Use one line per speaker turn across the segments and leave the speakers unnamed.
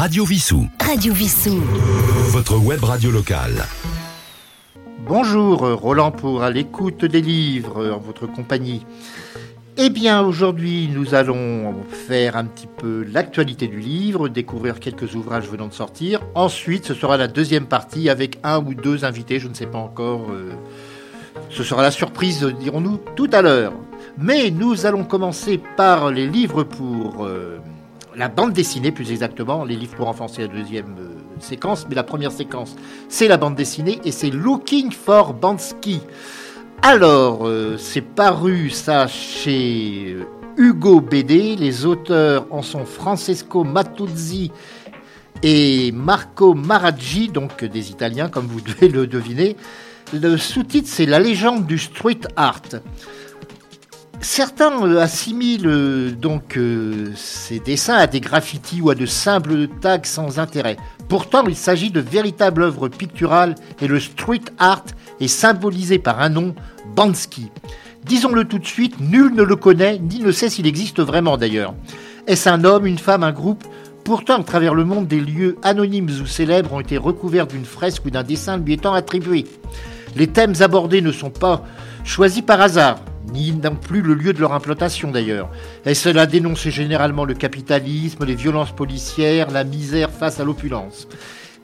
Radio Vissou.
Radio Vissou.
Votre web radio locale.
Bonjour, Roland pour à l'écoute des livres en votre compagnie. Eh bien, aujourd'hui, nous allons faire un petit peu l'actualité du livre, découvrir quelques ouvrages venant de sortir. Ensuite, ce sera la deuxième partie avec un ou deux invités, je ne sais pas encore. euh, ce sera la surprise, dirons-nous, tout à l'heure. Mais nous allons commencer par les livres pour euh, la bande dessinée, plus exactement. Les livres pour enfants, c'est la deuxième euh, séquence, mais la première séquence, c'est la bande dessinée et c'est Looking for Bansky. Alors, euh, c'est paru ça chez euh, Hugo BD. Les auteurs en sont Francesco Matuzzi et Marco Maraggi, donc des Italiens, comme vous devez le deviner. Le sous-titre, c'est La légende du street art. Certains euh, assimilent euh, donc euh, ces dessins à des graffitis ou à de simples tags sans intérêt. Pourtant, il s'agit de véritables œuvres picturales et le street art est symbolisé par un nom, Bansky. Disons-le tout de suite, nul ne le connaît ni ne sait s'il existe vraiment d'ailleurs. Est-ce un homme, une femme, un groupe? Pourtant, à travers le monde, des lieux anonymes ou célèbres ont été recouverts d'une fresque ou d'un dessin lui étant attribué. Les thèmes abordés ne sont pas choisis par hasard, ni non plus le lieu de leur implantation d'ailleurs. Et cela dénonce généralement le capitalisme, les violences policières, la misère face à l'opulence.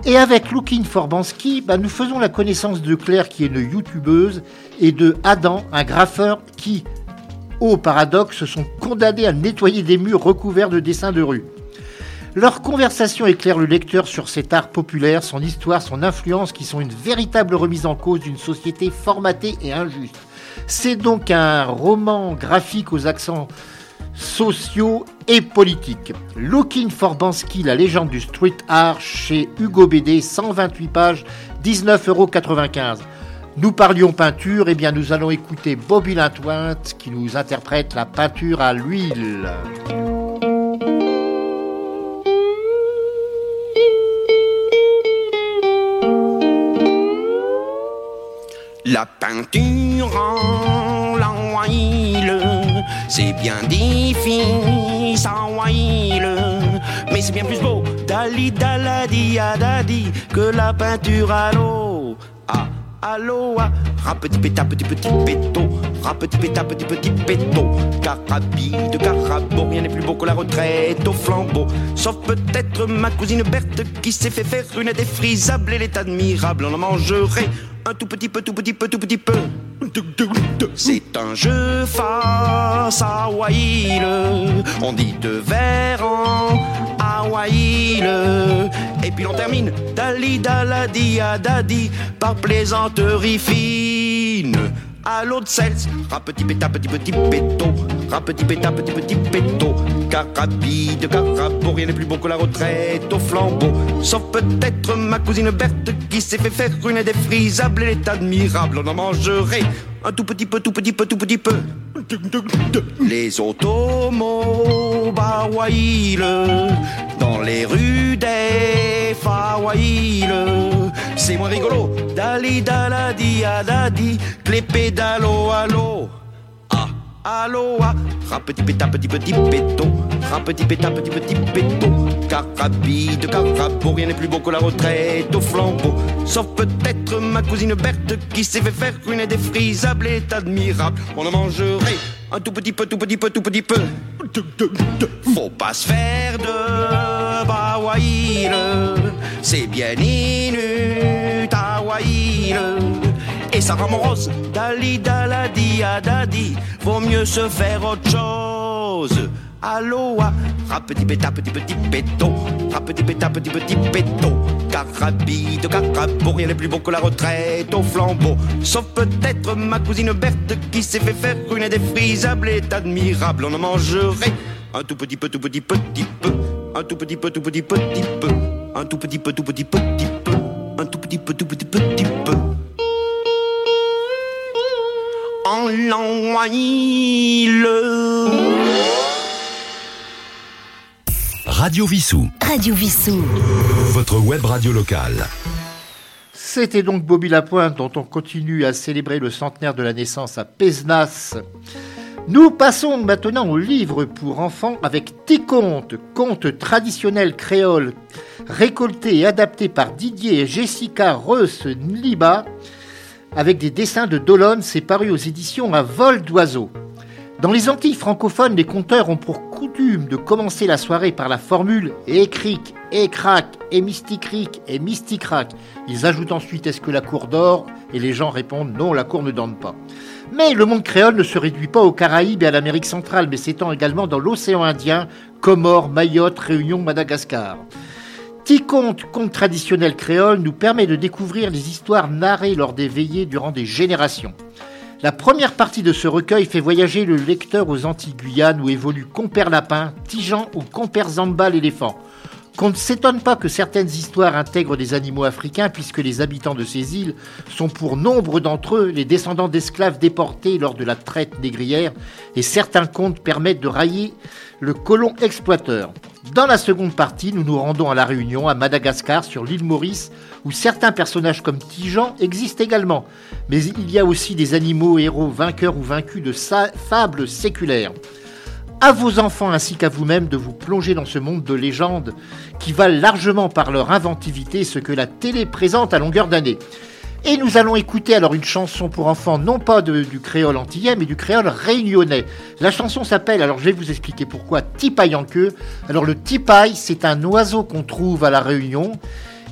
Et avec Looking for Bansky, bah, nous faisons la connaissance de Claire qui est une youtubeuse et de Adam, un graffeur qui, au paradoxe, sont condamnés à nettoyer des murs recouverts de dessins de rue. Leur conversation éclaire le lecteur sur cet art populaire, son histoire, son influence, qui sont une véritable remise en cause d'une société formatée et injuste. C'est donc un roman graphique aux accents sociaux et politiques. Looking for Bansky, la légende du street art chez Hugo BD, 128 pages, 19,95 euros. Nous parlions peinture, et bien nous allons écouter Bobby Lintointe qui nous interprète la peinture à l'huile.
La peinture en la huile, c'est bien difficile huile, mais c'est bien plus beau dali daladi adadi que la peinture à l'eau. L'eau, ah, petit péta, petit petit péto, petit péta, petit petit péto, carabide, carabo, rien n'est plus beau que la retraite au flambeau, sauf peut-être ma cousine Berthe qui s'est fait faire une défrisable, elle est admirable, on en mangerait un tout petit peu, tout petit peu, tout petit peu. C'est un jeu face à. On dit de verre en Hawaïl. Et puis l'on termine Dali daladi adadi par plaisanterie fine. À l'autre sels, petit péta, petit petit péto, petit péta, petit petit péto, carabide, carabo, rien n'est plus beau que la retraite au flambeau. Sauf peut-être ma cousine Berthe qui s'est fait faire une défrisable, elle est admirable, on en mangerait un tout petit peu, tout petit peu, tout petit peu. Les automobiles dans les rues des Fawaïles, c'est moins rigolo. Dali daladi adadi, que les pédalos ah, petit péta, petit petit péto, petit péta, petit petit péto, carabide, carabo, rien n'est plus beau que la retraite au flambeau. Sauf peut-être ma cousine Berthe qui s'est fait faire une défrisable, est admirable. On en mangerait un tout petit peu, tout petit peu, tout petit peu. Faut pas se faire de bawaïle, c'est bien inutawaïle. Et rend morose, dali daladi adadi, vaut mieux se faire autre chose. Aloha, petit péta, petit petit péto, petit péta, petit petit péto, carabide, carabo, rien n'est plus beau que la retraite au flambeau. Sauf peut-être ma cousine Berthe qui s'est fait faire une défrisable, est admirable, on en mangerait un tout petit peu, tout petit petit peu, un tout petit peu, tout petit petit peu, un tout petit peu, tout petit petit peu, un tout petit peu, tout petit petit peu. En.
Radio Vissou.
Radio Vissou.
Votre web radio locale.
C'était donc Bobby Lapointe dont on continue à célébrer le centenaire de la naissance à Pézenas. Nous passons maintenant au livre pour enfants avec Ticonte, conte traditionnel créole récolté et adapté par Didier et Jessica Reus Nliba avec des dessins de Dolon, c'est paru aux éditions à vol d'oiseau. Dans les Antilles francophones, les conteurs ont pour coutume de commencer la soirée par la formule et cric, et crac, et. Ils ajoutent ensuite est-ce que la cour dort? Et les gens répondent non, la cour ne dort pas. Mais le monde créole ne se réduit pas aux Caraïbes et à l'Amérique centrale, mais s'étend également dans l'océan Indien, Comores, Mayotte, Réunion, Madagascar. Ticonte, conte traditionnel créole, nous permet de découvrir les histoires narrées lors des veillées durant des générations. La première partie de ce recueil fait voyager le lecteur aux Antilles-Guyane où évoluent Compère Lapin, Tijan ou Compère Zamba l'éléphant. Qu'on ne s'étonne pas que certaines histoires intègrent des animaux africains, puisque les habitants de ces îles sont pour nombre d'entre eux les descendants d'esclaves déportés lors de la traite négrière, et certains contes permettent de railler le colon exploiteur. Dans la seconde partie, nous nous rendons à La Réunion, à Madagascar, sur l'île Maurice, où certains personnages comme Tijan existent également. Mais il y a aussi des animaux, héros, vainqueurs ou vaincus de fables séculaires à vos enfants ainsi qu'à vous-même de vous plonger dans ce monde de légendes qui valent largement par leur inventivité ce que la télé présente à longueur d'année. Et nous allons écouter alors une chanson pour enfants, non pas du créole antillais, mais du créole réunionnais. La chanson s'appelle, alors je vais vous expliquer pourquoi, Tipayanque. Alors le tipaille, c'est un oiseau qu'on trouve à la Réunion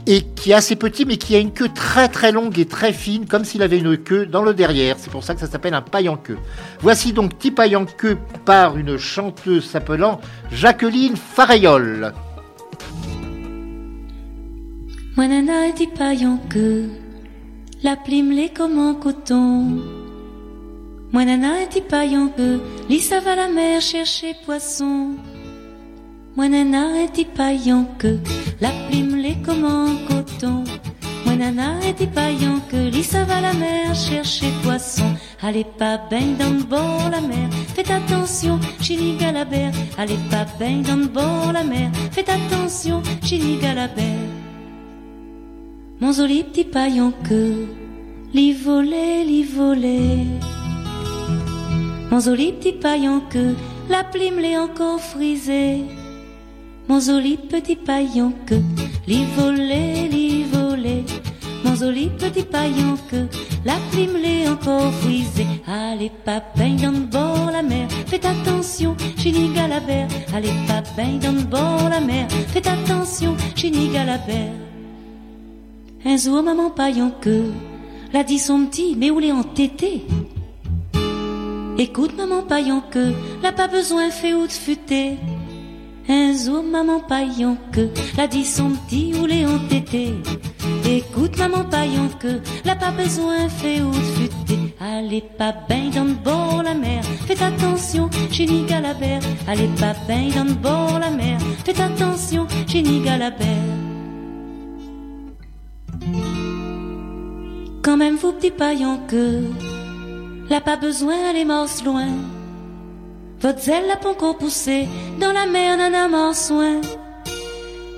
et qui est assez petit, mais qui a une queue très très longue et très fine, comme s'il avait une queue dans le derrière. C'est pour ça que ça s'appelle un paille en queue. Voici donc Petit paille en queue par une chanteuse s'appelant Jacqueline Farayol.
Moi nana paille queue, la plume les comme en coton. Moi nana dit paille queue, va la mer chercher poisson. Moi nana dit paille en queue, la plume les comme en coton. Moi nana dit paille en queue, Lisa va la mer chercher poisson. Allez pas baigne dans le bord la mer, faites attention, chini galabert. Allez pas baigne dans le bord la mer, faites attention, chini galabert. Mon joli petit paille en queue, li volé, li volé. Mon joli petit paille en queue, la plume l'est encore frisée mon joli petit paillon que li volé, li volé. Mon joli petit paillon que la plume l'est encore frisée. Allez, papa, dans le bord la mer, faites attention, chini galabert. Allez, papa, dans le bord la mer, faites attention, chini galabert. Un jour, maman paillon que l'a dit son petit, mais où l'est entêté? Écoute, maman paillon que l'a pas besoin fait ou de futer. Un jour, maman paillon que l'a dit son petit ou les tété. Écoute, maman paillon que l'a pas besoin fait ou futé. Allez pas bain dans le bord la mer, faites attention, génie galabert. Allez pas bain dans le bord la mer, faites attention, génie galabert. Quand même vous petit paillon que l'a pas besoin aller morse loin. Votre zèle n'a pas encore poussé dans la mer d'un amant soin.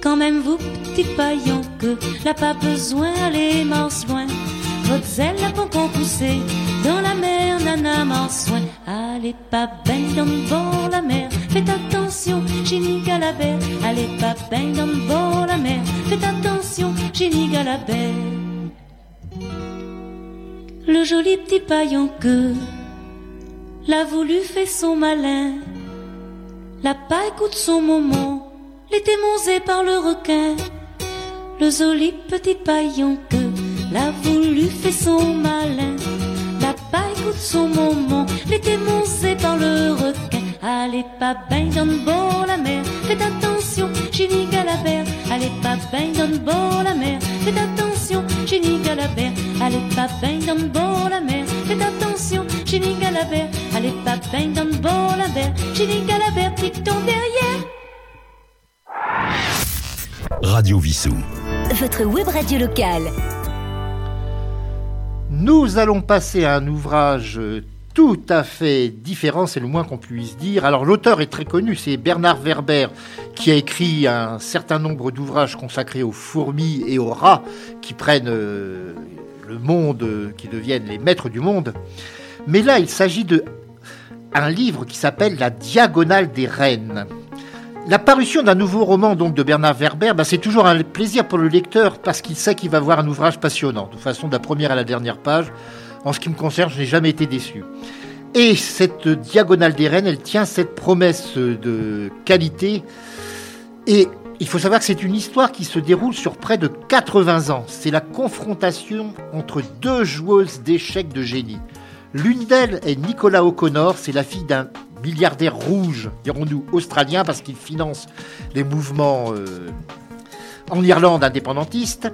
Quand même vous, petit paillon, que n'a pas besoin d'aller morse loin. Votre zèle n'a pas encore poussé dans la mer d'un amant soin. Allez pas ben dans le bord la mer, faites attention, génie galabert. Allez pas ben dans le bord la mer, faites attention, génie galabert. Le joli petit paillon que l'a voulu fait son malin. La paille écoute son moment, l'était mangé par le requin. Le joli petit paillon que l'a voulu fait son malin. La paille écoute son moment, l'était mangé par le requin. Allez pas bain dans la mer, faites attention, Ginny Galabert. Allez pas bain dans le la mer, faites attention, Ginny Galabert. Allez pas bain dans le la mer, faites attention, Allez pas bain dans le pique ton derrière.
Radio Vissou.
Votre web radio locale.
Nous allons passer à un ouvrage tout à fait différent, c'est le moins qu'on puisse dire. Alors l'auteur est très connu, c'est Bernard Werber, qui a écrit un certain nombre d'ouvrages consacrés aux fourmis et aux rats qui prennent euh, le monde, qui deviennent les maîtres du monde. Mais là, il s'agit de un livre qui s'appelle La Diagonale des Reines. La parution d'un nouveau roman donc de Bernard Werber, bah, c'est toujours un plaisir pour le lecteur parce qu'il sait qu'il va voir un ouvrage passionnant, de façon de la première à la dernière page. En ce qui me concerne, je n'ai jamais été déçu. Et cette diagonale des reines, elle tient cette promesse de qualité. Et il faut savoir que c'est une histoire qui se déroule sur près de 80 ans. C'est la confrontation entre deux joueuses d'échecs de génie. L'une d'elles est Nicolas O'Connor, c'est la fille d'un milliardaire rouge, dirons-nous australien, parce qu'il finance les mouvements euh, en Irlande indépendantiste.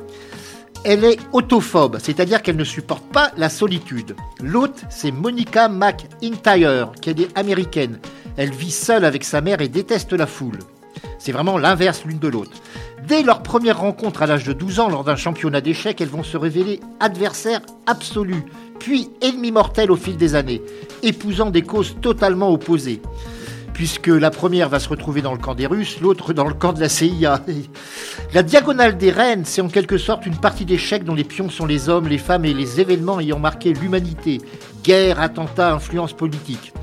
Elle est autophobe, c'est-à-dire qu'elle ne supporte pas la solitude. L'autre, c'est Monica McIntyre, qui est américaine. Elle vit seule avec sa mère et déteste la foule. C'est vraiment l'inverse l'une de l'autre. Dès leur première rencontre à l'âge de 12 ans lors d'un championnat d'échecs, elles vont se révéler adversaires absolus, puis ennemis mortels au fil des années, épousant des causes totalement opposées puisque la première va se retrouver dans le camp des Russes, l'autre dans le camp de la CIA. La diagonale des reines, c'est en quelque sorte une partie d'échecs dont les pions sont les hommes, les femmes et les événements ayant marqué l'humanité. Guerre, attentats, influence politique.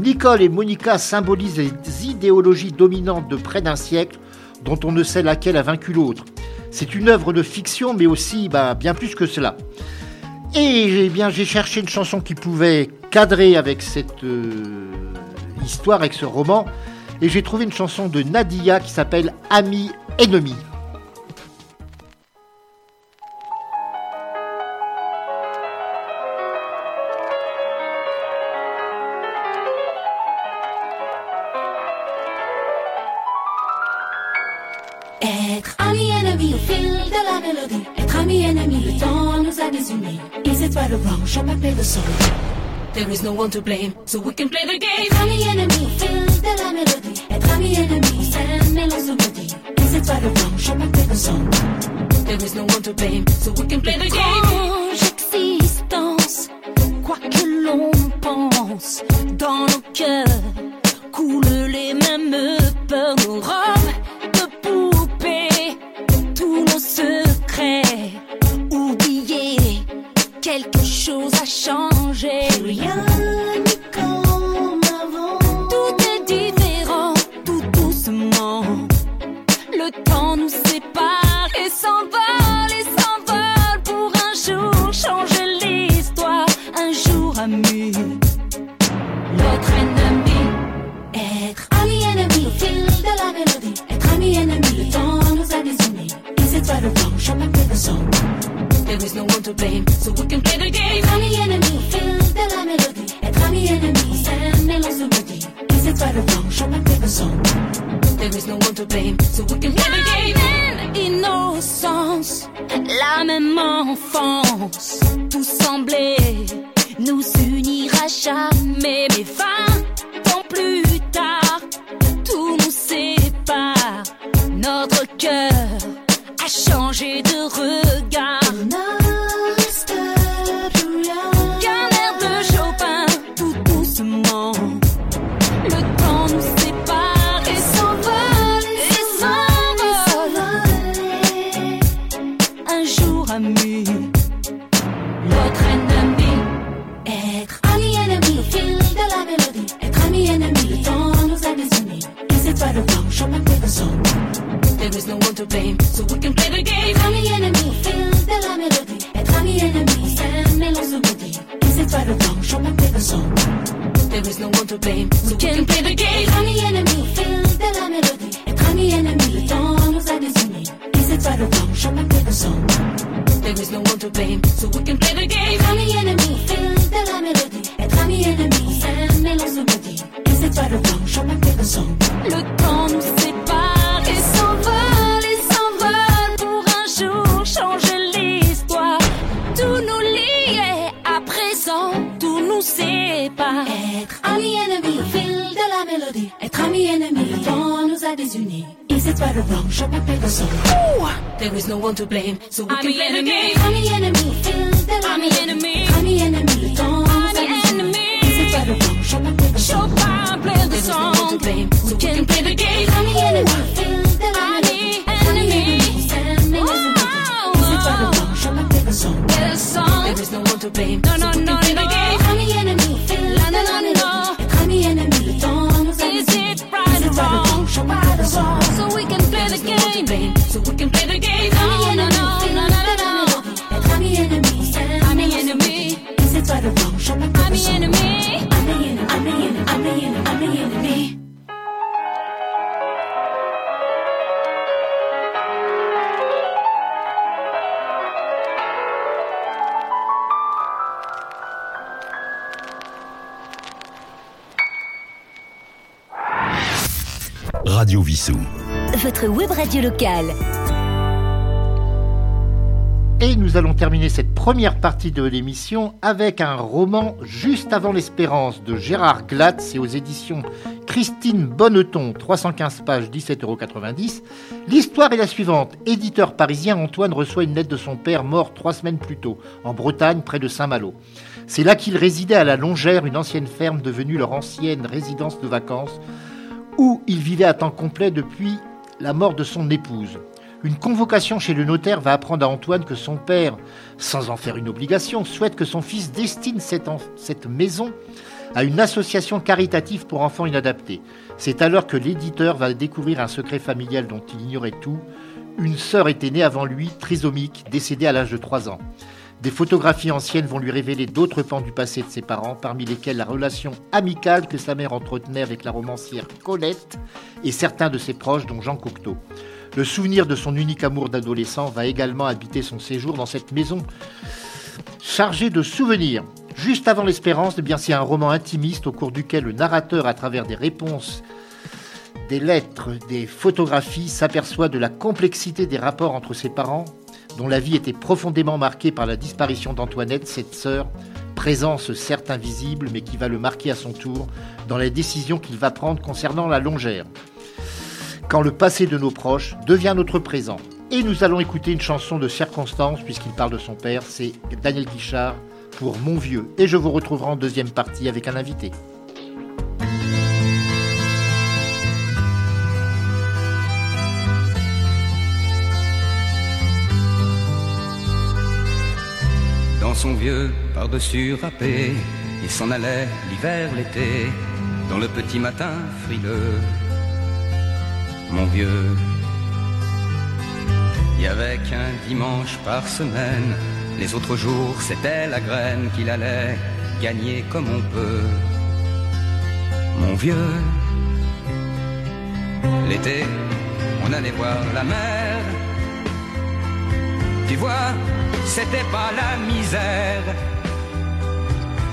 Nicole et Monica symbolisent les idéologies dominantes de près d'un siècle dont on ne sait laquelle a vaincu l'autre. C'est une œuvre de fiction, mais aussi bah, bien plus que cela. Et eh bien, j'ai cherché une chanson qui pouvait cadrer avec cette euh, histoire, avec ce roman, et j'ai trouvé une chanson de Nadia qui s'appelle Ami ennemi.
Right or wrong? Je m'appelle le son. There is no one to blame, so we can play the game. Être ami ennemi au fil de la mélodie. Être ami ennemi, c'est. Is it right or wrong? Je m'appelle le son. There is no one to blame, so we can play the game.
existence, quoi que l'on pense, dans nos cœurs coulent les mêmes peurs, nos robes de poupée, tous nos secrets Tout nous lie à présent tout nous sépare.
Être ami ennemi fil de la mélodie. Être ami ennemi, le temps nous a désunis. Is it right or wrong? Je m'appelle le son.
There is no one to blame, so we can play the game.
Ami ennemi fil de la Ami
mélodie. ennemi.
Ami ennemi, le temps nous a Ami désunis. Is it right or wrong? Je m'appelle le son.
Chopin play the There is no one to song, blame, so we can play the game.
Ami ennemi song.
There is no one to blame. No, no, so
no, no.
no.
Call
me
enemy. Finland and no. and on. Call
me
enemy.
Don't
is it right or wrong?
Show by the song.
So we can play the game. So we can play the game.
No, no, no.
Vissou.
Votre web radio locale.
Et nous allons terminer cette première partie de l'émission avec un roman Juste avant l'espérance de Gérard Glatz et aux éditions Christine Bonneton, 315 pages, 17,90 euros. L'histoire est la suivante. Éditeur parisien, Antoine reçoit une lettre de son père mort trois semaines plus tôt, en Bretagne, près de Saint-Malo. C'est là qu'il résidait à la Longère, une ancienne ferme devenue leur ancienne résidence de vacances, où il vivait à temps complet depuis la mort de son épouse. Une convocation chez le notaire va apprendre à Antoine que son père, sans en faire une obligation, souhaite que son fils destine cette, maison à une association caritative pour enfants inadaptés. C'est alors que l'éditeur va découvrir un secret familial dont il ignorait tout. Une sœur était née avant lui, trisomique, décédée à l'âge de 3 ans. Des photographies anciennes vont lui révéler d'autres pans du passé de ses parents, parmi lesquels la relation amicale que sa mère entretenait avec la romancière Colette et certains de ses proches, dont Jean Cocteau. Le souvenir de son unique amour d'adolescent va également habiter son séjour dans cette maison chargée de souvenirs. Juste avant l'espérance, eh bien, c'est un roman intimiste au cours duquel le narrateur, à travers des réponses, des lettres, des photographies, s'aperçoit de la complexité des rapports entre ses parents, dont la vie était profondément marquée par la disparition d'Antoinette, cette sœur, présence certes invisible, mais qui va le marquer à son tour dans les décisions qu'il va prendre concernant la longère. Quand le passé de nos proches devient notre présent. Et nous allons écouter une chanson de circonstance, puisqu'il parle de son père, c'est Daniel Guichard pour Mon Vieux. Et je vous retrouverai en deuxième partie avec un invité.
Son vieux par-dessus râpé, il s'en allait l'hiver, l'été, dans le petit matin frileux. Mon vieux, il y avait qu'un dimanche par semaine, les autres jours c'était la graine qu'il allait gagner comme on peut. Mon vieux, l'été, on allait voir la mer. Tu vois, c'était pas la misère,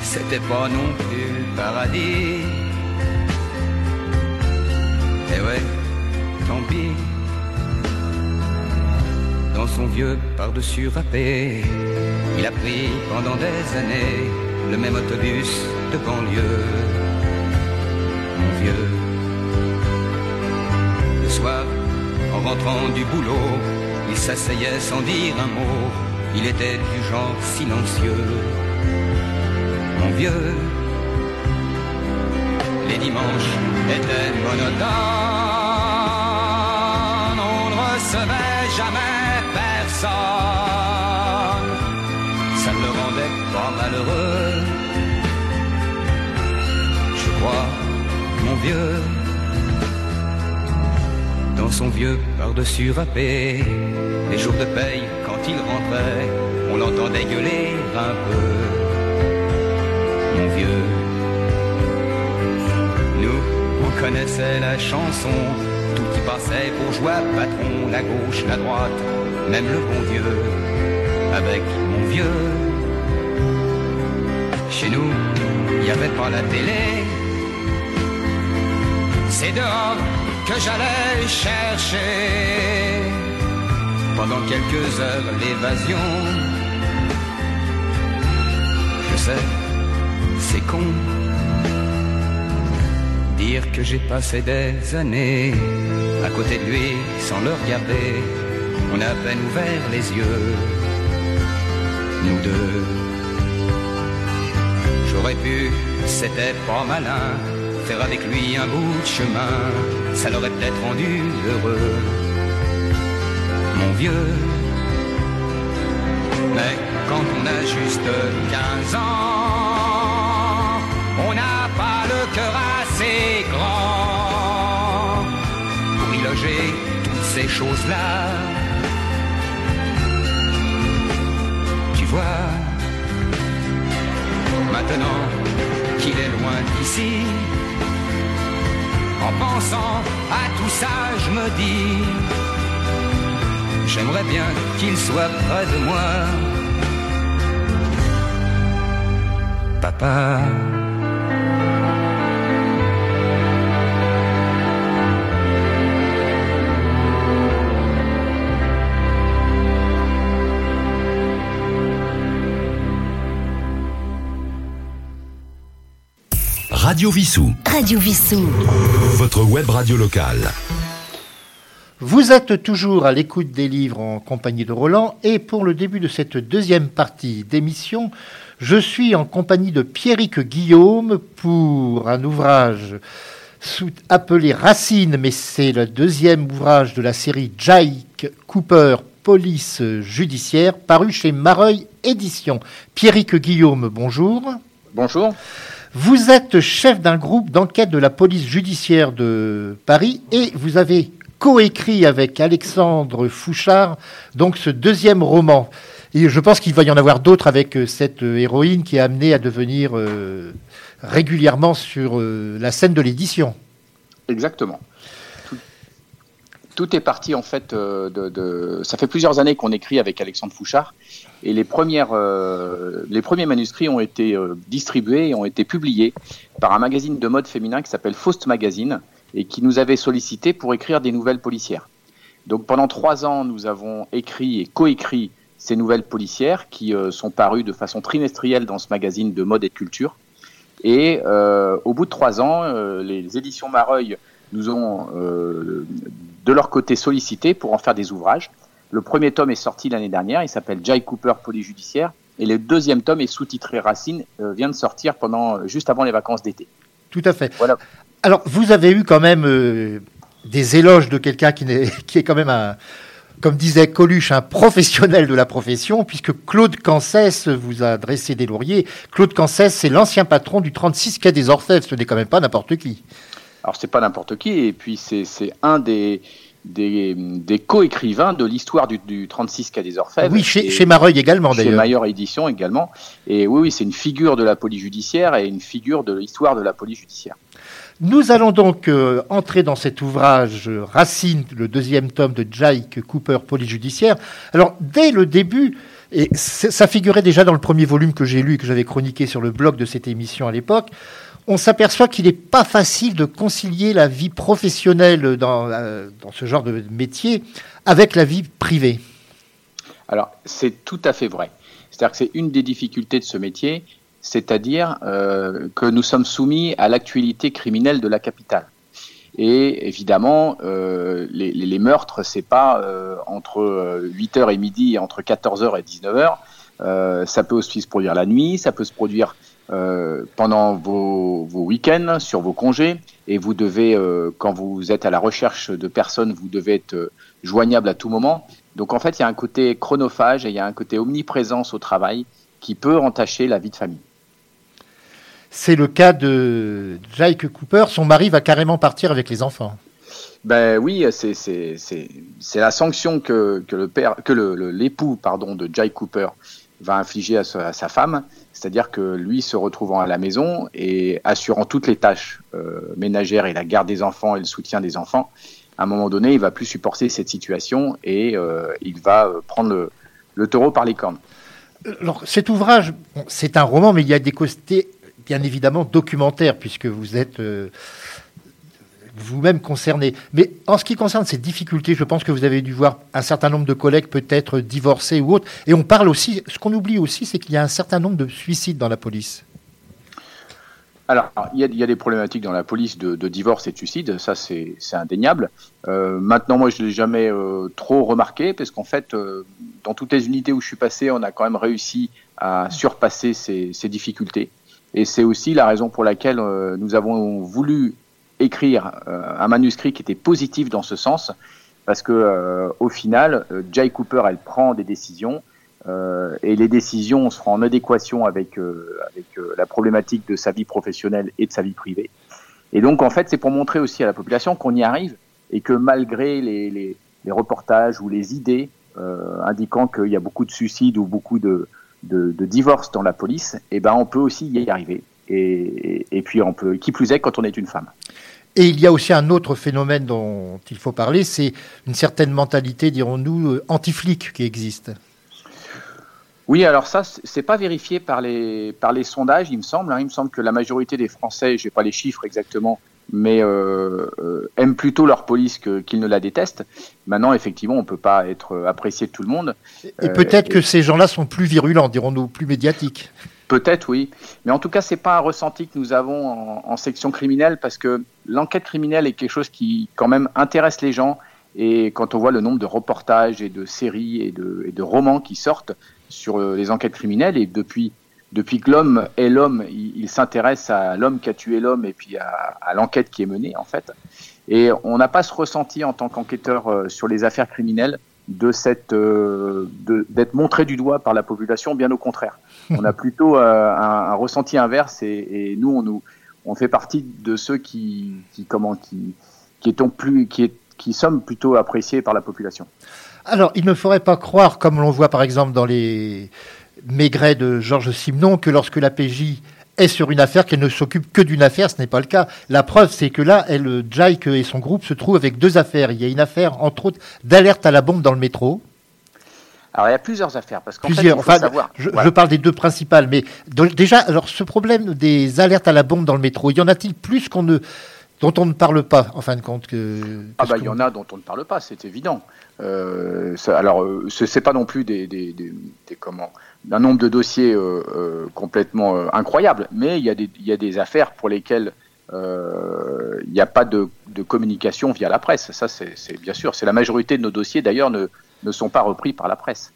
c'était pas non plus le paradis. Et ouais, tant pis. Dans son vieux par-dessus râpé, il a pris pendant des années le même autobus de banlieue. Mon vieux, le soir, en rentrant du boulot, il s'asseyait sans dire un mot. Il était du genre silencieux. Mon vieux, les dimanches étaient monotones. On ne recevait jamais personne. Ça ne le rendait pas malheureux. Je crois, mon vieux, dans son vieux par-dessus râpé. Les jours de paye, quand il rentrait, on l'entendait gueuler un peu. Mon vieux, nous, on connaissait la chanson, tout y passait pour joie patron, la gauche, la droite, même le bon Dieu, avec mon vieux. Chez nous, il n'y avait pas la télé, c'est dehors que j'allais chercher pendant quelques heures l'évasion. Je sais, c'est con. Dire que j'ai passé des années à côté de lui sans le regarder. On a à peine ouvert les yeux, nous deux. J'aurais pu, c'était pas malin, faire avec lui un bout de chemin, ça l'aurait peut-être rendu heureux. Mon vieux, mais quand on a juste 15 ans, on n'a pas le cœur assez grand pour y loger toutes ces choses-là. Tu vois, maintenant qu'il est loin d'ici, en pensant à tout ça, je me dis, j'aimerais bien qu'il soit près de moi. Papa.
Radio Vissou.
Radio Vissou.
Votre web radio locale.
Vous êtes toujours à l'écoute des livres en compagnie de Roland et pour le début de cette deuxième partie d'émission, je suis en compagnie de Pierrick Guillaume pour un ouvrage appelé Racine, mais c'est le deuxième ouvrage de la série Jake Cooper, Police judiciaire, paru chez Mareuil Éditions. Pierrick Guillaume, bonjour.
Bonjour.
Vous êtes chef d'un groupe d'enquête de la police judiciaire de Paris et vous avez coécrit avec Alexandre Fouchard donc ce deuxième roman. Et je pense qu'il va y en avoir d'autres avec euh, cette euh, héroïne qui est amenée à devenir euh, régulièrement sur la scène de l'édition.
Exactement. Tout, est parti en fait de, Ça fait plusieurs années qu'on écrit avec Alexandre Fouchard et les, premières, euh, les premiers manuscrits ont été euh, distribués et ont été publiés par un magazine de mode féminin qui s'appelle Faust Magazine et qui nous avait sollicité pour écrire des nouvelles policières. Donc pendant trois ans, nous avons écrit et coécrit ces nouvelles policières qui euh, sont parues de façon trimestrielle dans ce magazine de mode et de culture. Et au bout de trois ans, les éditions Mareuil nous ont de leur côté sollicité pour en faire des ouvrages. Le premier tome est sorti l'année dernière, il s'appelle Jay Cooper Polyjudiciaire, et le deuxième tome est sous-titré Racine, euh, vient de sortir pendant euh, juste avant les vacances d'été.
Tout à fait. Voilà. Alors, vous avez eu quand même euh, des éloges de quelqu'un qui, qui, est quand même un, comme disait Coluche, un professionnel de la profession, puisque Claude Cancès vous a dressé des lauriers. Claude Cancès, c'est l'ancien patron du 36 Quai des Orfèvres, ce n'est quand même pas n'importe qui.
Alors, c'est pas n'importe qui, et puis c'est un des des, des co-écrivains de l'histoire du, du 36 Quai des Orfèvres.
Oui, chez, chez Mareuil également d'ailleurs.
Chez Maillard Édition également. Et oui, oui, c'est une figure de la police judiciaire et une figure de l'histoire de la police judiciaire.
Nous allons donc euh, entrer dans cet ouvrage Racine, le deuxième tome de Jake Cooper, police judiciaire. Alors, dès le début, et ça figurait déjà dans le premier volume que j'ai lu et que j'avais chroniqué sur le blog de cette émission à l'époque, on s'aperçoit qu'il n'est pas facile de concilier la vie professionnelle dans, euh, dans, ce genre de métier avec la vie privée.
Alors, c'est tout à fait vrai. C'est-à-dire que c'est une des difficultés de ce métier, c'est-à-dire euh, que nous sommes soumis à l'actualité criminelle de la capitale. Et évidemment, euh, les, les, meurtres, c'est pas entre 8h et midi et entre 14h et 19h. ça peut aussi se produire la nuit, ça peut se produire euh, pendant vos, vos week-ends, sur vos congés, et vous devez, euh, quand vous êtes à la recherche de personnes, vous devez être euh, joignable à tout moment. Donc en fait, il y a un côté chronophage et il y a un côté omniprésence au travail qui peut entacher la vie de famille.
C'est le cas de Jake Cooper. Son mari va carrément partir avec les enfants.
Ben oui, c'est la sanction que, que le père, que l'époux le, pardon de Jake Cooper va infliger à sa, femme, c'est-à-dire que lui se retrouvant à la maison et assurant toutes les tâches euh, ménagères et la garde des enfants et le soutien des enfants, à un moment donné, il va plus supporter cette situation et euh, il va euh, prendre le, taureau par les cornes.
Alors, cet ouvrage, c'est un roman, mais il y a des côtés bien évidemment documentaires, puisque vous êtes vous-même concerné. Mais en ce qui concerne ces difficultés, je pense que vous avez dû voir un certain nombre de collègues peut-être divorcés ou autres. Et on parle aussi, ce qu'on oublie aussi, c'est qu'il y a un certain nombre de suicides dans la police.
Alors, il y, a, des problématiques dans la police de, divorce et de suicide, ça c'est indéniable. Euh, maintenant, moi, je ne l'ai jamais euh, trop remarqué, parce qu'en fait, euh, dans toutes les unités où je suis passé, on a quand même réussi à surpasser ces, ces difficultés. Et c'est aussi la raison pour laquelle nous avons voulu écrire euh, un manuscrit qui était positif dans ce sens, parce que euh, au final, euh, Jay Cooper, elle prend des décisions. et les décisions seront en adéquation avec, avec la problématique de sa vie professionnelle et de sa vie privée. Et donc, en fait, c'est pour montrer aussi à la population qu'on y arrive et que malgré les, les, les reportages ou les idées indiquant qu'il y a beaucoup de suicides ou beaucoup de, de, de divorces dans la police, eh ben, on peut aussi y arriver. Et, et, puis, on peut, qui plus est, quand on est une femme.
Et il y a aussi un autre phénomène dont il faut parler, c'est une certaine mentalité, dirons-nous, euh, anti-flic qui existe.
Oui, alors ça, c'est pas vérifié par les, par les sondages, il me semble. Hein. Il me semble que la majorité des Français, je n'ai pas les chiffres exactement, mais euh, euh, aiment plutôt leur police qu'ils ne la détestent. Maintenant, effectivement, on ne peut pas être apprécié de tout le monde.
Et peut-être que ces gens-là sont plus virulents, dirons-nous, plus médiatiques.
Peut-être, oui. Mais en tout cas, c'est pas un ressenti que nous avons en, section criminelle parce que l'enquête criminelle est quelque chose qui, quand même, intéresse les gens. Et quand on voit le nombre de reportages et de séries et de, romans qui sortent sur euh, les enquêtes criminelles, et depuis, depuis que l'homme est l'homme, il, s'intéresse à l'homme qui a tué l'homme et puis à, à l'enquête qui est menée, en fait. Et on n'a pas ce ressenti en tant qu'enquêteur euh, sur les affaires criminelles de cette euh, d'être montré du doigt par la population, bien au contraire. On a plutôt euh, un, ressenti inverse et, nous on nous on fait partie de ceux qui, qui comment qui qui étant plus qui qui sommes plutôt appréciés par la population.
Alors, il ne faudrait pas croire, comme l'on voit par exemple dans les Maigrets de Georges Simenon, que lorsque la PJ est sur une affaire, qu'elle ne s'occupe que d'une affaire. Ce n'est pas le cas. La preuve, c'est que là, elle, Jake et son groupe se trouvent avec deux affaires. Il y a une affaire, entre autres, d'alerte à la bombe dans le métro.
Alors il y a plusieurs affaires parce qu'en
fait, enfin, savoir. Je, je, parle des deux principales, mais déjà, alors ce problème des alertes à la bombe dans le métro, y en a-t-il plus qu'on ne dont on ne parle pas en fin de compte que
ah bah il y en a dont on ne parle pas, c'est évident. Euh, ça, alors euh, c'est pas non plus des, des, des, des comment d'un nombre de dossiers euh, complètement incroyable, mais il y, a des, il y a des affaires pour lesquelles il n'y a pas de, de, communication via la presse. Ça, c'est bien sûr. C'est la majorité de nos dossiers, d'ailleurs, ne, ne sont pas repris par la presse.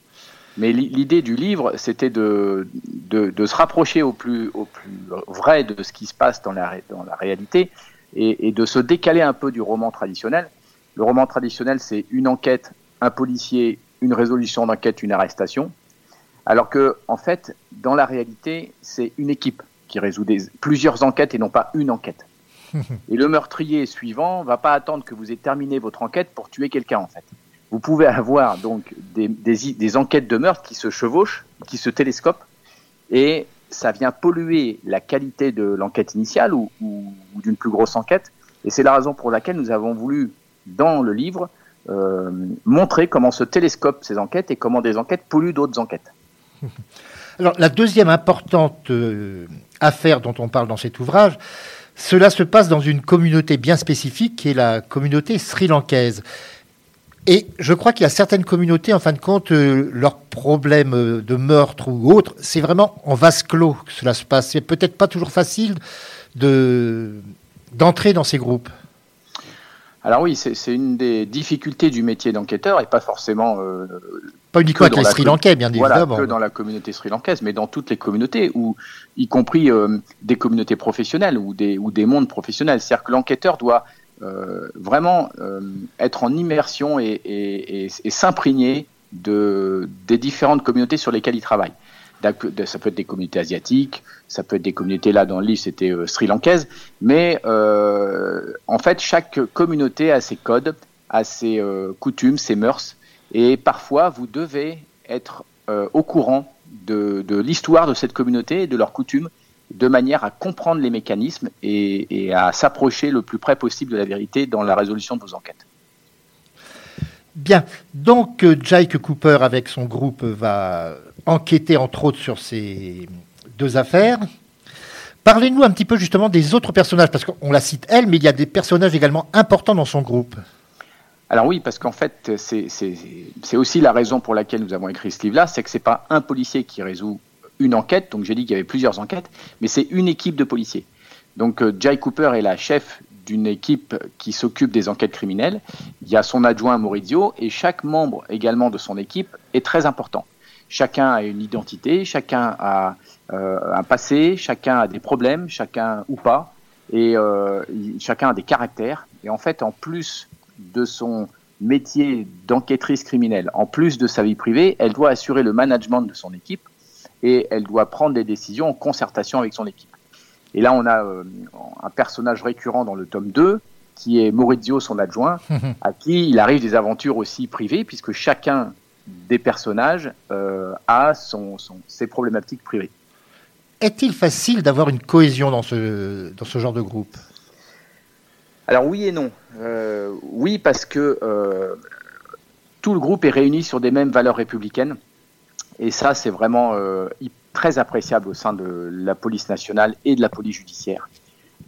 Mais l'idée du livre, c'était de, de, de, se rapprocher au plus, au plus vrai de ce qui se passe dans la, dans la réalité et, et de se décaler un peu du roman traditionnel. Le roman traditionnel, c'est une enquête, un policier, une résolution d'enquête, une arrestation. Alors que, en fait, dans la réalité, c'est une équipe qui résout des, plusieurs enquêtes et non pas une enquête. Et le meurtrier suivant va pas attendre que vous ayez terminé votre enquête pour tuer quelqu'un, en fait. Vous pouvez avoir donc des, enquêtes de meurtre qui se chevauchent, qui se télescopent, et ça vient polluer la qualité de l'enquête initiale ou d'une plus grosse enquête. Et c'est la raison pour laquelle nous avons voulu, dans le livre, euh, montrer comment se télescopent ces enquêtes et comment des enquêtes polluent d'autres enquêtes.
Alors, la deuxième importante euh, affaire dont on parle dans cet ouvrage, cela se passe dans une communauté bien spécifique qui est la communauté sri-lankaise. Et je crois qu'il y a certaines communautés, en fin de compte, euh, leurs problèmes euh, de meurtre ou autre, c'est vraiment en vase clos que cela se passe. C'est peut-être pas toujours facile de, d'entrer dans ces groupes.
Alors oui, c'est une des difficultés du métier d'enquêteur et pas forcément. Euh,
pas uniquement avec les Sri Lankais, bien évidemment.
Voilà, que dans la communauté sri lankaise, mais dans toutes les communautés, ou y compris euh, des communautés professionnelles ou des, ou des mondes professionnels. C'est-à-dire que l'enquêteur doit vraiment euh, être en immersion et, et, et, s'imprégner de, des différentes communautés sur lesquelles il travaille ça peut être des communautés asiatiques, ça peut être des communautés là dans le livre c'était euh, sri lankaises, mais euh, en fait chaque communauté a ses codes, a ses euh, coutumes, ses mœurs, et parfois vous devez être euh, au courant de, de l'histoire de cette communauté et de leurs coutumes, de manière à comprendre les mécanismes et, et à s'approcher le plus près possible de la vérité dans la résolution de vos enquêtes.
Bien, donc euh, Jake Cooper avec son groupe va enquêter entre autres sur ces deux affaires. Parlez-nous un petit peu justement des autres personnages, parce qu'on la cite elle, mais il y a des personnages également importants dans son groupe.
Alors oui, parce qu'en fait, c'est aussi la raison pour laquelle nous avons écrit ce livre-là, c'est que c'est pas un policier qui résout une enquête, donc j'ai dit qu'il y avait plusieurs enquêtes, mais c'est une équipe de policiers. Donc euh, Jay Cooper est la chef d'une équipe qui s'occupe des enquêtes criminelles. Il y a son adjoint Maurizio et chaque membre également de son équipe est très important. Chacun a une identité, chacun a euh, un passé, chacun a des problèmes, chacun ou pas, et euh, chacun a des caractères. Et en fait, en plus de son métier d'enquêtrice criminelle, en plus de sa vie privée, elle doit assurer le management de son équipe et elle doit prendre des décisions en concertation avec son équipe. Et là, on a euh, un personnage récurrent dans le tome 2, qui est Maurizio, son adjoint, à qui il arrive des aventures aussi privées, puisque chacun des personnages euh, a son, son, ses problématiques privées.
Est-il facile d'avoir une cohésion dans ce, dans ce genre de groupe?
Alors oui et non. Euh, oui parce que euh, tout le groupe est réuni sur des mêmes valeurs républicaines. Et ça, c'est vraiment euh, très appréciable au sein de la police nationale et de la police judiciaire.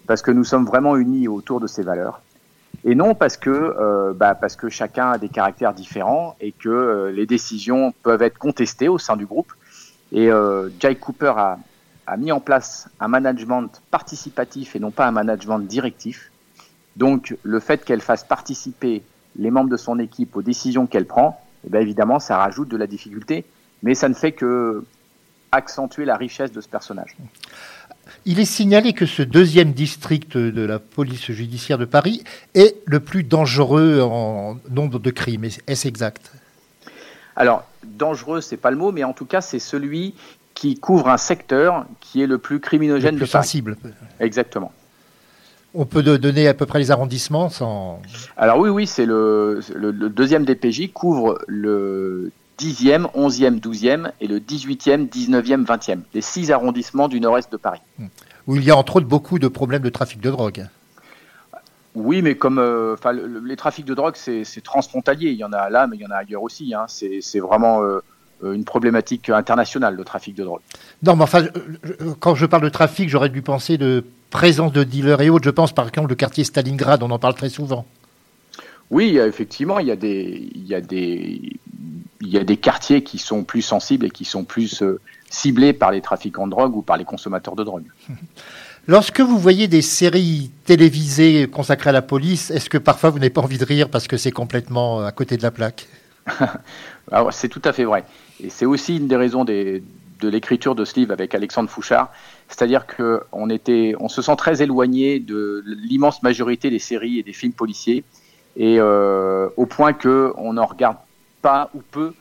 Parce que nous sommes vraiment unis autour de ces valeurs. Et non parce que, euh, bah, parce que chacun a des caractères différents et que euh, les décisions peuvent être contestées au sein du groupe. Et euh, Jay Cooper a, a mis en place un management participatif et non pas un management directif. Donc le fait qu'elle fasse participer les membres de son équipe aux décisions qu'elle prend, eh évidemment, ça rajoute de la difficulté, mais ça ne fait que accentuer la richesse de ce personnage.
Il est signalé que ce deuxième district de la police judiciaire de Paris est le plus dangereux en nombre de crimes. Est-ce exact?
Alors, dangereux, c'est pas le mot, mais en tout cas, c'est celui qui couvre un secteur qui est le plus criminogène
le plus
de Paris.
sensible.
Exactement.
On peut donner à peu près les arrondissements sans.
Alors oui, oui, c'est le, le, le deuxième DPJ couvre le 10e, 11e, 12e et le 18e, 19e, 20e, les six arrondissements du nord-est de Paris.
où il y a entre autres beaucoup de problèmes de trafic de drogue.
Oui, mais comme euh, le- les trafics de drogue, c'est transfrontalier. Il y en a là, mais il y en a ailleurs aussi. Hein. C'est vraiment euh, une problématique internationale, le trafic de drogue.
Non, mais enfin, quand je parle de trafic, j'aurais dû penser de présence de dealers et autres. Je pense par exemple le quartier Stalingrad, on en parle très souvent.
Oui, effectivement, il y a des, il y a des, il y a des quartiers qui sont plus sensibles et qui sont plus euh, ciblés par les trafiquants de drogue ou par les consommateurs de drogue.
Lorsque vous voyez des séries télévisées consacrées à la police, est-ce que parfois vous n'avez pas envie de rire parce que c'est complètement euh, à côté de la plaque?
C'est tout à fait vrai. Et c'est aussi une des raisons des- de l'écriture de ce livre avec Alexandre Fouchard. C'est-à-dire que on se sent très éloigné de l'immense majorité des séries et des films policiers, et euh, au point que on n'en regarde pas ou peu,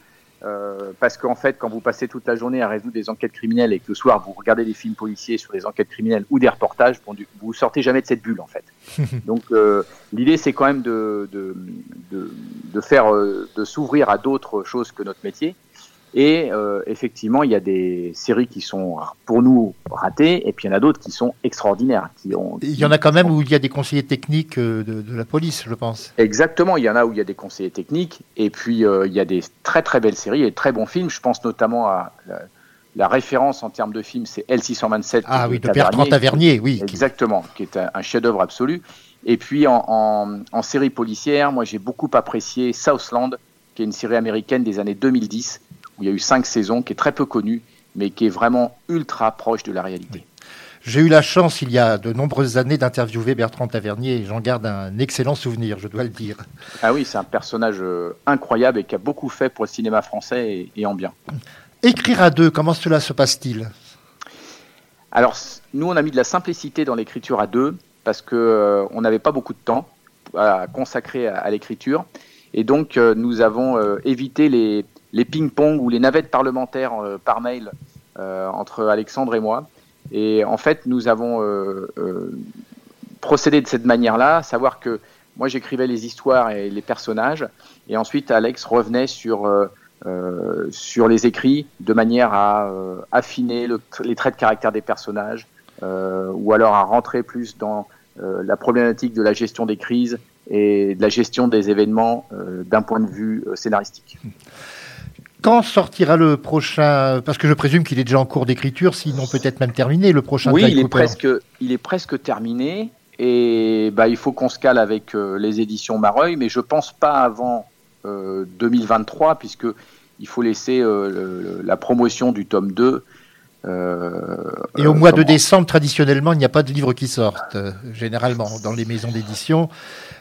euh, parce qu'en fait, quand vous passez toute la journée à résoudre des enquêtes criminelles et que le soir vous regardez des films policiers sur des enquêtes criminelles ou des reportages, bon, du- vous sortez jamais de cette bulle en fait. Donc euh, l'idée c'est quand même de, de, de, de faire, euh, de s'ouvrir à d'autres choses que notre métier. Et euh, effectivement, il y a des séries qui sont pour nous ratées, et puis il y en a d'autres qui sont extraordinaires, qui ont.
Il y en a quand même où il y a des conseillers techniques euh, de, de la police, je pense.
Exactement, il y en a où il y a des conseillers techniques, et puis euh, il y a des très très belles séries et très bons films. Je pense notamment à la, la référence en termes de films, c'est L627.
Ah oui, de Bertrand Tavernier, oui.
Exactement, qui est un, un chef-d'œuvre absolu. Et puis en, en, en série policière, moi j'ai beaucoup apprécié Southland, qui est une série américaine des années 2010, où il y a eu cinq saisons, qui est très peu connue, mais qui est vraiment ultra proche de la réalité.
J'ai eu la chance, il y a de nombreuses années, d'interviewer Bertrand Tavernier et j'en garde un excellent souvenir, je dois le dire.
Ah oui, c'est un personnage euh, incroyable et qui a beaucoup fait pour le cinéma français et, et en bien.
Écrire à deux, comment cela se passe-t-il?
Alors, nous, on a mis de la simplicité dans l'écriture à deux parce que euh, on n'avait pas beaucoup de temps à consacrer à, à l'écriture. Et donc, euh, nous avons euh, évité les, les ping-pong ou les navettes parlementaires euh, par mail euh, entre Alexandre et moi. Et en fait, nous avons euh, procédé de cette manière-là, savoir que moi, j'écrivais les histoires et les personnages, et ensuite, Alex revenait sur euh, sur les écrits de manière à euh, affiner le- les traits de caractère des personnages euh, ou alors à rentrer plus dans la problématique de la gestion des crises et de la gestion des événements d'un point de vue scénaristique.
Quand sortira le prochain Parce que je présume qu'il est déjà en cours d'écriture, sinon peut-être même terminé, le prochain
Oui, il est, presque, il est presque terminé. Et bah, il faut qu'on se cale avec euh, les éditions Mareuil, mais je pense pas avant euh, 2023 puisque il faut laisser euh, le- la promotion du tome 2 euh,
Et au
euh,
mois de décembre, traditionnellement, il n'y a pas de livres qui sortent, euh, généralement, dans les maisons d'édition.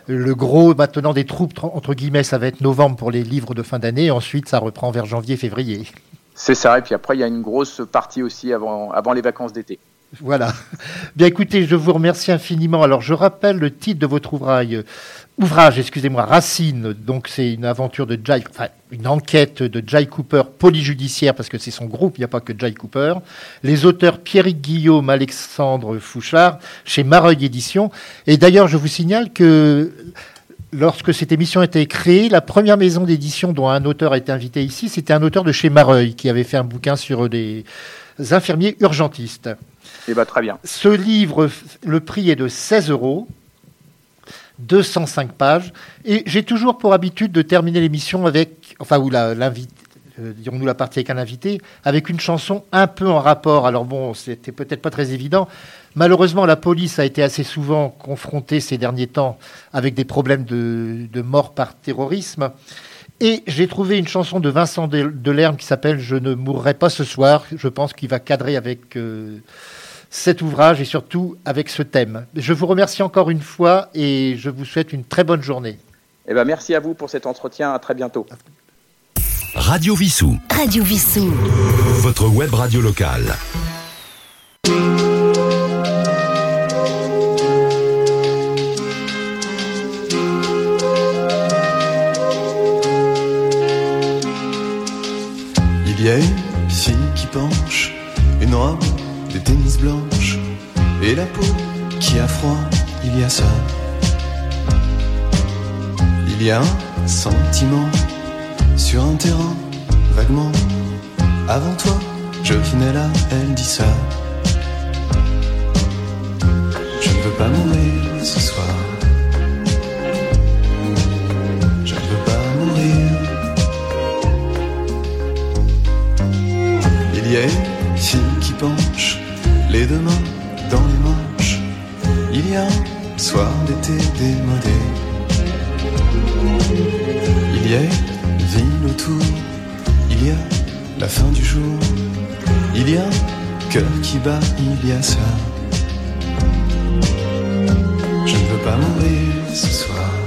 Le gros, maintenant, des troupes, tr- entre guillemets, ça va être novembre pour les livres de fin d'année. Ensuite, ça reprend vers janvier, février.
C'est ça, et puis après, il y a une grosse partie aussi avant, avant les vacances d'été.
Voilà. Bien écoutez, je vous remercie infiniment. Alors, je rappelle le titre de votre ouvrage, ouvrage, excusez-moi, Racine. Donc, c'est une aventure de Jai, une enquête de Jai Cooper, polyjudiciaire, parce que c'est son groupe, il n'y a pas que Jai Cooper. Les auteurs Pierrick Guillaume, Alexandre Fouchard, chez Mareuil Éditions. Et d'ailleurs, je vous signale que lorsque cette émission a été créée, la première maison d'édition dont un auteur a été invité ici, c'était un auteur de chez Mareuil, qui avait fait un bouquin sur des infirmiers urgentistes.
Très bien.
Ce livre, le prix est de 16 euros. 205 pages. Et j'ai toujours pour habitude de terminer l'émission avec, enfin, ou euh, dirons-nous la partie avec un invité, avec une chanson un peu en rapport. Alors bon, c'était peut-être pas très évident. Malheureusement, la police a été assez souvent confrontée ces derniers temps avec des problèmes de, de mort par terrorisme. Et j'ai trouvé une chanson de Vincent Delerme qui s'appelle Je ne mourrai pas ce soir. Je pense qu'il va cadrer avec euh, cet ouvrage et surtout avec ce thème. Je vous remercie encore une fois et je vous souhaite une très bonne journée.
Eh ben, merci à vous pour cet entretien. À très bientôt.
Radio Vissou.
Radio Vissou.
Votre web radio locale.
Il y a une qui penche, une robe de tennis blanche, et la peau qui a froid, il y a ça. Il y a un sentiment sur un terrain, vaguement. Avant toi, je venais là, elle dit ça. Je ne veux pas mourir ce soir. Il y a une les deux mains dans les manches. Il y a un soir d'été démodé. Il y a une ville autour. Il y a la fin du jour. Il y a un cœur qui bat. Il y a ça. Je ne veux pas mourir ce soir.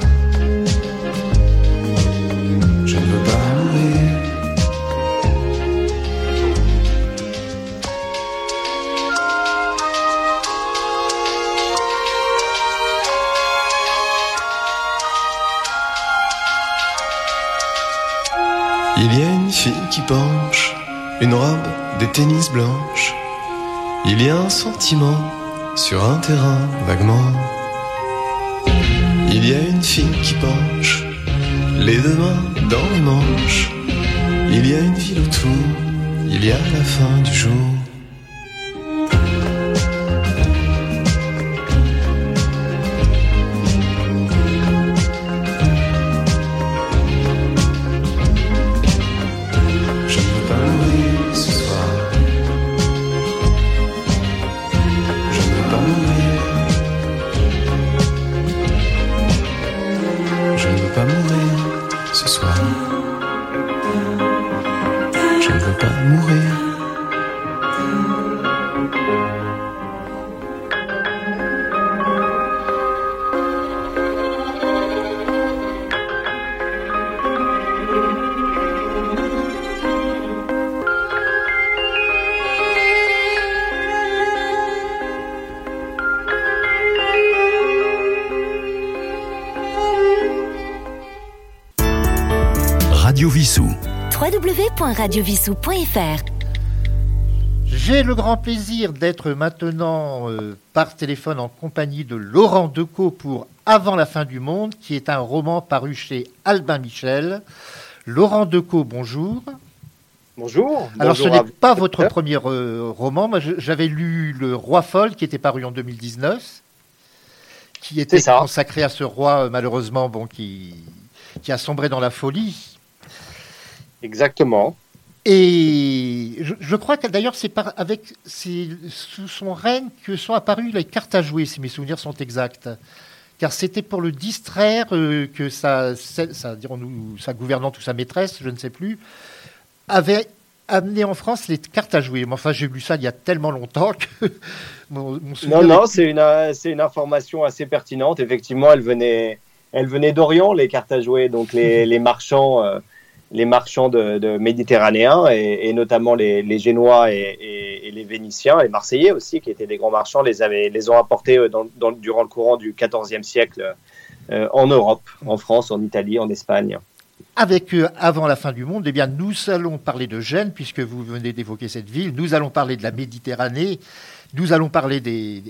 Fille qui penche, une robe de tennis blanche. Il y a un sentiment sur un terrain vaguement. Il y a une fille qui penche, les deux mains dans les manches. Il y a une ville autour, il y a la fin du jour.
www.radiovissou.fr
J'ai le grand plaisir d'être maintenant euh, par téléphone en compagnie de Laurent Decaux pour Avant la fin du monde, qui est un roman paru chez Albin Michel. Laurent Decaux, bonjour.
Bonjour.
Alors ce
Bonjour
n'est pas votre premier euh, roman. Moi, j'avais lu Le Roi Folle, qui était paru en 2019, qui était
ça.
consacré à ce roi, euh, malheureusement, bon, qui, qui a sombré dans la folie.
Exactement.
Et je, je crois que d'ailleurs c'est avec sous son règne que sont apparues les cartes à jouer, si mes souvenirs sont exacts. Car c'était pour le distraire euh, que sa, dirons-nous, sa gouvernante ou sa maîtresse, je ne sais plus, avait amené en France les cartes à jouer. Mais enfin, j'ai lu ça il y a tellement longtemps que mon, mon souvenir
Non, non,
est-
c'est une, c'est une information assez pertinente. Effectivement, elle venait, elle venait d'Orient, les cartes à jouer, donc les, les marchands, euh, les marchands de, méditerranéens et, et notamment les, Génois et, et- et les Vénitiens, les Marseillais aussi, qui étaient des grands marchands, les, avaient, les ont apportés euh, durant le courant du XIVe siècle euh, en Europe, en France, en Italie, en Espagne.
Avec euh, Avant la fin du monde, eh bien, nous allons parler de Gênes, puisque vous venez d'évoquer cette ville. Nous allons parler de la Méditerranée. Nous allons parler des,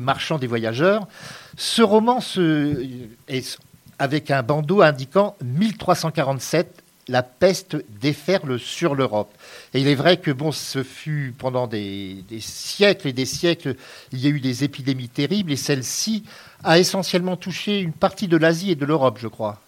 marchands, des voyageurs. Ce roman est avec un bandeau indiquant 1347 la peste déferle sur l'Europe. Et il est vrai que bon, ce fut pendant des, siècles et des siècles, il y a eu des épidémies terribles et celle-ci a essentiellement touché une partie de l'Asie et de l'Europe, je crois.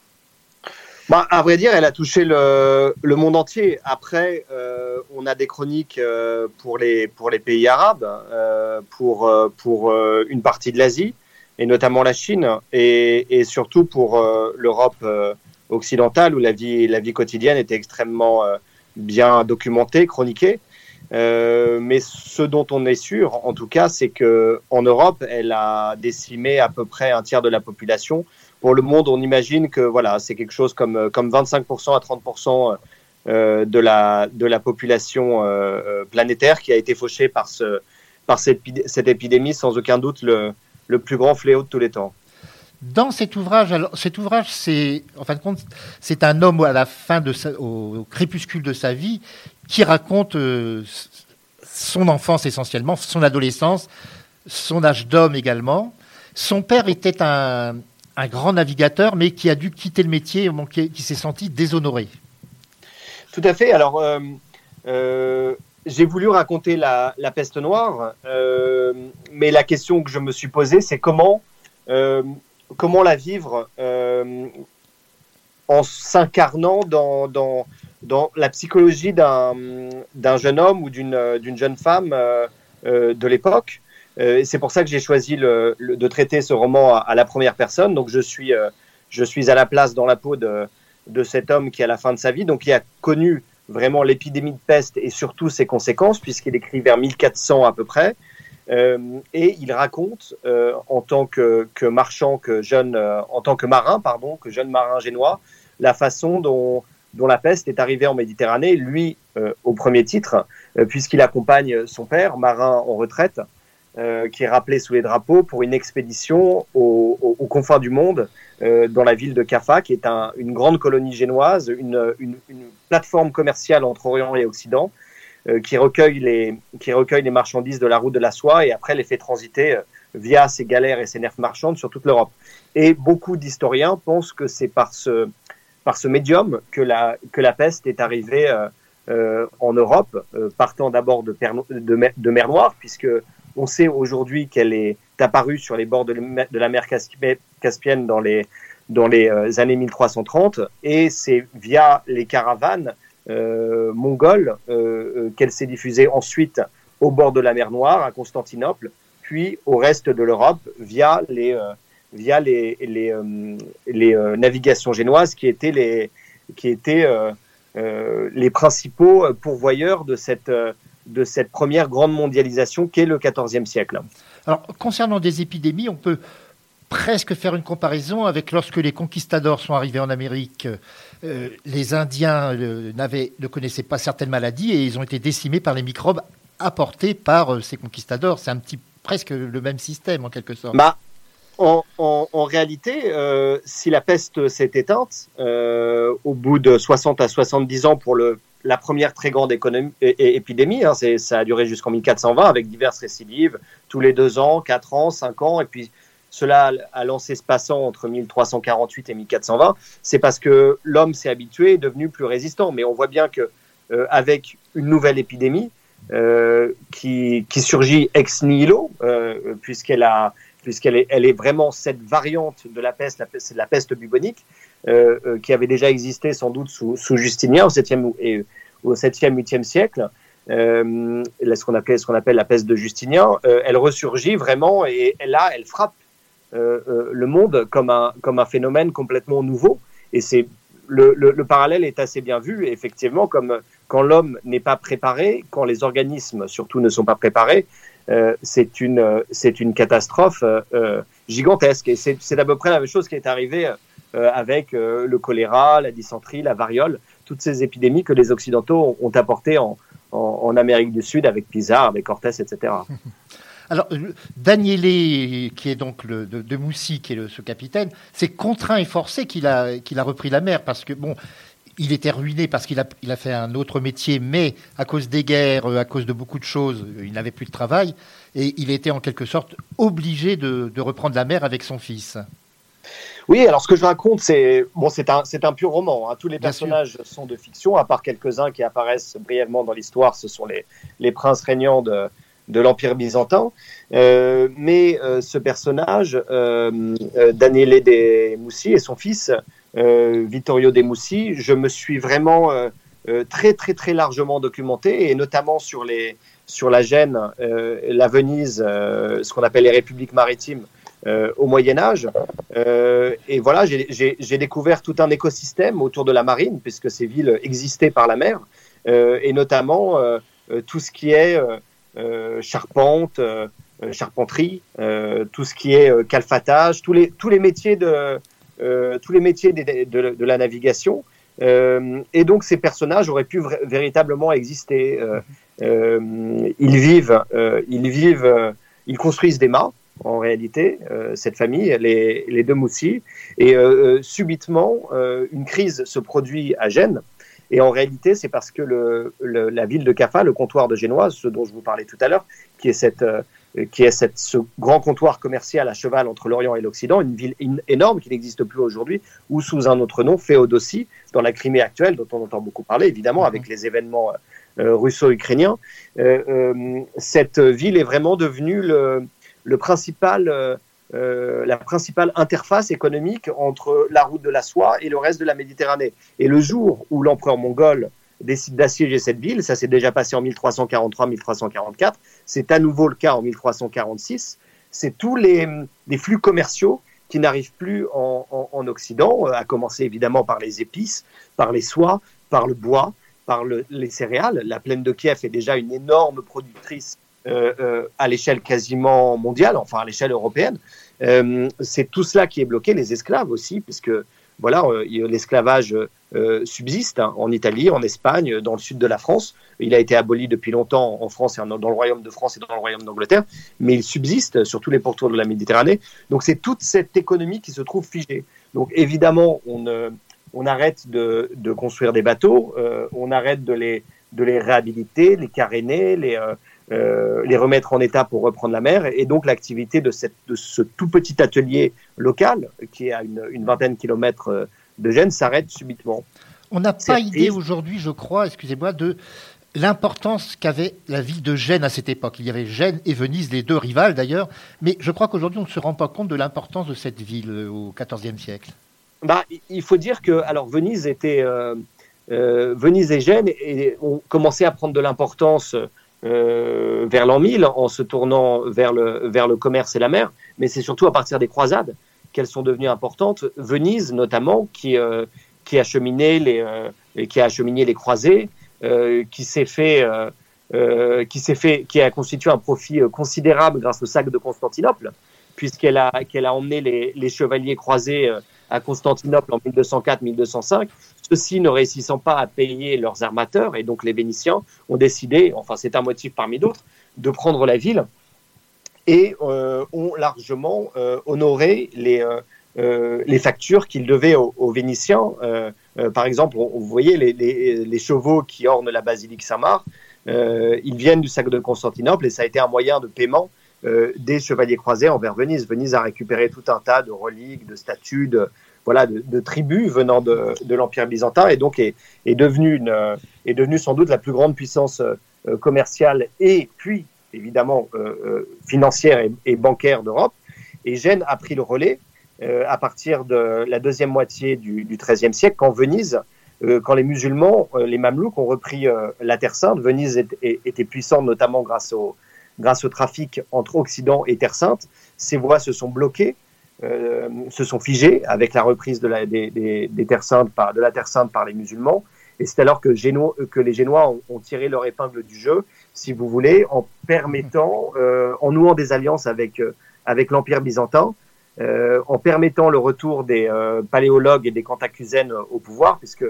Bah, à vrai dire, elle a touché le, monde entier. Après, euh, on a des chroniques euh, pour, les, pour les pays arabes, euh, pour, pour une partie de l'Asie, et notamment la Chine, et, et surtout pour l'Europe occidentale, où la vie, la vie quotidienne était extrêmement bien documentée, chroniquée. mais ce dont on est sûr, en tout cas, c'est que en Europe, elle a décimé à peu près un tiers de la population pour le monde, on imagine que voilà, c'est quelque chose comme, euh, comme 25% à 30% euh, de, la, de la population euh, planétaire qui a été fauchée par, ce, par cette, cette épidémie, sans aucun doute le, le plus grand fléau de tous les temps.
Dans cet ouvrage, cet ouvrage, c'est en fin de compte, c'est un homme à la fin au, crépuscule de sa vie qui raconte euh, son enfance essentiellement, son adolescence, son âge d'homme également. Son père était un, grand navigateur, mais qui a dû quitter le métier, qui, qui s'est senti déshonoré.
Tout à fait. Alors, euh, euh, j'ai voulu raconter la, peste noire, mais la question que je me suis posée, c'est comment, comment la vivre euh, en s'incarnant dans, la psychologie d'un jeune homme ou d'une jeune femme euh, de l'époque. Euh, c'est pour ça que j'ai choisi de traiter ce roman à, la première personne. Donc je suis, euh, à la place dans la peau de, de cet homme qui, à la fin de sa vie, donc il a connu vraiment l'épidémie de peste et surtout ses conséquences, puisqu'il écrit vers 1400 à peu près. Euh, et il raconte euh, en tant que, que marchand, que jeune, euh, en tant que marin, pardon, que jeune marin génois, la façon dont, dont la peste est arrivée en Méditerranée, lui au premier titre, puisqu'il accompagne son père, marin en retraite, euh, qui est rappelé sous les drapeaux pour une expédition au, au, au confins du monde euh, dans la ville de Kaffa, qui est un, une grande colonie génoise, une, une, une, plateforme commerciale entre Orient et Occident, qui, recueille les, qui recueille les marchandises de la route de la soie et après les fait transiter euh, via ses galères et ses nerfs marchandes sur toute l'Europe. Et beaucoup d'historiens pensent que c'est par ce, par ce médium que la, que la peste est arrivée euh, en Europe, partant d'abord de, de, de mer Noire, puisque on sait aujourd'hui qu'elle est apparue sur les bords de la mer Caspienne dans les, dans les euh, années 1330 et c'est via les caravanes euh, mongoles euh, qu'elle s'est diffusée ensuite au bord de la mer Noire à Constantinople puis au reste de l'Europe via les euh, via les euh, les navigations génoises qui étaient les qui étaient les principaux pourvoyeurs de cette de cette première grande mondialisation qu'est le XIVe siècle.
Alors, concernant des épidémies, on peut presque faire une comparaison avec lorsque les conquistadors sont arrivés en Amérique. Euh, les Indiens euh, ne connaissaient pas certaines maladies et ils ont été décimés par les microbes apportés par euh, ces conquistadors. C'est un petit presque le même système en quelque sorte.
Bah, en, réalité, euh, si la peste s'est éteinte au bout de 60 à 70 ans pour le, la première très grande épidémie, hein, ça a duré jusqu'en 1420 avec diverses récidives, tous les deux ans, quatre ans, cinq ans, et puis cela a lancé ce passant entre 1348 et 1420, c'est parce que l'homme s'est habitué, est devenu plus résistant. Mais on voit bien que euh, avec une nouvelle épidémie euh, qui, qui, surgit ex nihilo, euh, puisqu'elle a puisqu'elle est, elle est vraiment cette variante de la peste, la peste, la peste bubonique, qui avait déjà existé sans doute sous, sous Justinien au 7e et au 7e, 8e siècle, ce qu'on appelle, qu'on appelle la peste de Justinien, elle ressurgit vraiment et là, elle frappe le monde comme un, comme un phénomène complètement nouveau. Et c'est le, le, le, parallèle est assez bien vu, effectivement, comme quand l'homme n'est pas préparé, quand les organismes surtout ne sont pas préparés, euh, c'est une, une catastrophe euh, gigantesque. Et c'est à peu près la même chose qui est arrivée euh, avec euh, le choléra, la dysenterie, la variole, toutes ces épidémies que les Occidentaux ont, ont apportées en, en, en, Amérique du Sud avec Pizarre, avec Cortés, etc.
Alors, Daniele, qui est donc le, de, de Moussy, qui est le, ce capitaine, c'est contraint et forcé qu'il a, qu'il a repris la mer parce que, bon, il était ruiné parce qu'il a, il a fait un autre métier, mais à cause des guerres, à cause de beaucoup de choses, il n'avait plus de travail et il était en quelque sorte obligé de, de reprendre la mer avec son fils.
Oui, alors ce que je raconte, c'est bon, c'est un, c'est un pur roman. hein. Tous les
Bien sûr.
personnages sont de fiction, à part quelques-uns qui apparaissent brièvement dans l'histoire. Ce sont les, les princes régnants de, de l'Empire byzantin. Euh, mais euh, ce personnage, euh, euh, Daniele de Moussi et son fils, Vittorio de Moussi, je me suis vraiment très très très largement documenté, et notamment sur les sur la Gêne, euh, la Venise, ce qu'on appelle les républiques maritimes au Moyen Âge. Et voilà, j'ai- découvert tout un écosystème autour de la marine, puisque ces villes existaient par la mer, et notamment tout ce qui est charpente, euh, euh, charpenterie, euh, tout ce qui est euh, calfatage, tous les tous les métiers de euh, tous les métiers de, la navigation. Euh, et donc ces personnages auraient pu véritablement exister. Euh, euh, ils vivent, euh, ils vivent, euh, ils construisent des mâts en réalité, euh, cette famille, les, les deux Moussi. Et euh, euh, subitement, euh, une crise se produit à Gênes. Et en réalité, c'est parce que la ville de Caffa, le comptoir de Génoise, ce dont je vous parlais tout à l'heure, qui est, euh, ce grand comptoir commercial à cheval entre l'Orient et l'Occident, une ville énorme qui n'existe plus aujourd'hui, ou sous un autre nom, Féodossie, dans la Crimée actuelle, dont on entend beaucoup parler, évidemment, avec les événements euh, russo-ukrainiens. Euh, euh, cette ville est vraiment devenue le principal, euh, la principale interface économique entre la route de la soie et le reste de la Méditerranée. Et le jour où l'empereur mongol décide d'assiéger cette ville, ça s'est déjà passé en 1343-1344, c'est à nouveau le cas en 1346, c'est tous les, flux commerciaux qui n'arrivent plus en, en- en Occident, euh, à commencer évidemment par les épices, par les soies, par le bois, par le- les céréales. La plaine de Kiev est déjà une énorme productrice euh, à l'échelle quasiment mondiale, enfin à l'échelle européenne. Euh, c'est tout cela qui est bloqué, les esclaves aussi, puisque voilà, euh, l'esclavage euh, subsiste hein, en Italie, en Espagne, dans le sud de la France. Il a été aboli depuis longtemps en France et dans le royaume de France et dans le royaume d'Angleterre, mais il subsiste sur tous les pourtours de la Méditerranée. Donc c'est toute cette économie qui se trouve figée. Donc évidemment, on, arrête de, construire des bateaux, on arrête de les, réhabiliter, les caréner, les, les remettre en état pour reprendre la mer. Et donc l'activité de, cette, de ce tout petit atelier local, qui est à une, une vingtaine de kilomètres euh, de Gênes, s'arrête subitement.
On n'a pas idée aujourd'hui, je crois, excusez-moi, de l'importance qu'avait la ville de Gênes à cette époque. Il y avait Gênes et Venise, les deux rivales d'ailleurs, mais je crois qu'aujourd'hui on ne se rend pas compte de l'importance de cette ville euh, au XIVe siècle.
Bah, il- il faut dire que alors Venise était euh, euh, Venise et Gênes et ont commencé à prendre de l'importance euh, vers l'an 1000 en se tournant vers le vers le commerce et la mer, mais c'est surtout à partir des croisades qu'elles sont devenues importantes. Venise notamment qui euh, les euh, qui a acheminé les croisés, euh, qui s'est fait euh, euh, qui s'est fait qui a constitué un profit euh, considérable grâce au sac de Constantinople, puisqu'elle a qu'elle a emmené les, les chevaliers croisés euh, à Constantinople en 1204-1205. Ceux-ci ne réussissant pas à payer leurs armateurs, et donc les Vénitiens ont décidé, enfin c'est un motif parmi d'autres, de prendre la ville et euh, ont largement euh, honoré les, euh, les factures qu'ils devaient aux, Vénitiens. Par exemple, vous voyez les, chevaux qui ornent la basilique Saint-Marc, ils viennent du sac de Constantinople et ça a été un moyen de paiement des chevaliers croisés envers Venise. Venise a récupéré tout un tas de reliques, de statues, de, voilà, de, tribus venant de, l'Empire byzantin et donc est, devenue euh, est devenue sans doute la plus grande puissance euh, commerciale et puis évidemment euh, euh, financière et, bancaire d'Europe. Et Gênes a pris le relais euh, à partir de la deuxième moitié du, XIIIe siècle, quand Venise, euh, quand les musulmans, euh, les Mamelouks ont repris euh, la Terre Sainte. Venise était puissante notamment grâce au, grâce au trafic entre Occident et Terre Sainte. Ces voies se sont bloquées, euh, se sont figées avec la reprise de la, Terre Sainte par les musulmans. Et c'est alors que, que les Génois ont, tiré leur épingle du jeu, si vous voulez, en permettant, euh, en nouant des alliances avec, euh, avec l'Empire byzantin, euh, en permettant le retour des euh, paléologues et des cantacuzènes au pouvoir, puisque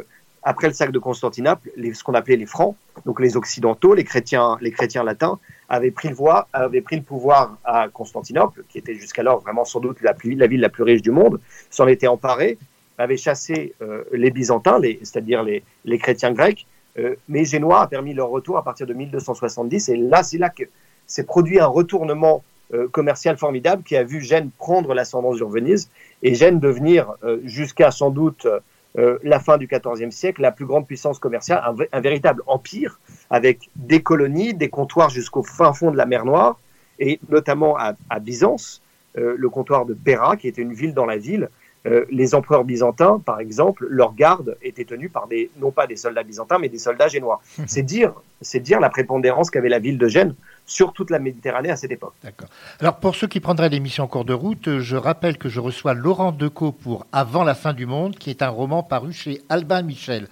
après le sac de Constantinople, ce qu'on appelait les francs, donc les occidentaux, les chrétiens, les chrétiens latins, avaient pris le, pouvoir à Constantinople, qui était jusqu'alors vraiment sans doute la, ville la plus riche du monde, s'en était emparé, avait chassé euh, les Byzantins, c'est-à-dire les, chrétiens grecs, euh, mais Génois a permis leur retour à partir de 1270, et là, c'est là que s'est produit un retournement euh, commercial formidable qui a vu Gênes prendre l'ascendance sur Venise et Gênes devenir, jusqu'à sans doute euh, la fin du XIVe siècle, la plus grande puissance commerciale, un, un, véritable empire avec des colonies, des comptoirs jusqu'au fin fond de la mer Noire et notamment à, à Byzance, le comptoir de Péra, qui était une ville dans la ville, euh, les empereurs byzantins, par exemple, leur garde était tenue par des, non pas des soldats byzantins, mais des soldats génois. c'est dire, c'est dire la prépondérance qu'avait la ville de Gênes sur toute la Méditerranée à cette époque.
D'accord. Alors pour ceux qui prendraient l'émission en cours de route, je rappelle que je reçois Laurent Decaux pour Avant la fin du monde, qui est un roman paru chez Albin Michel.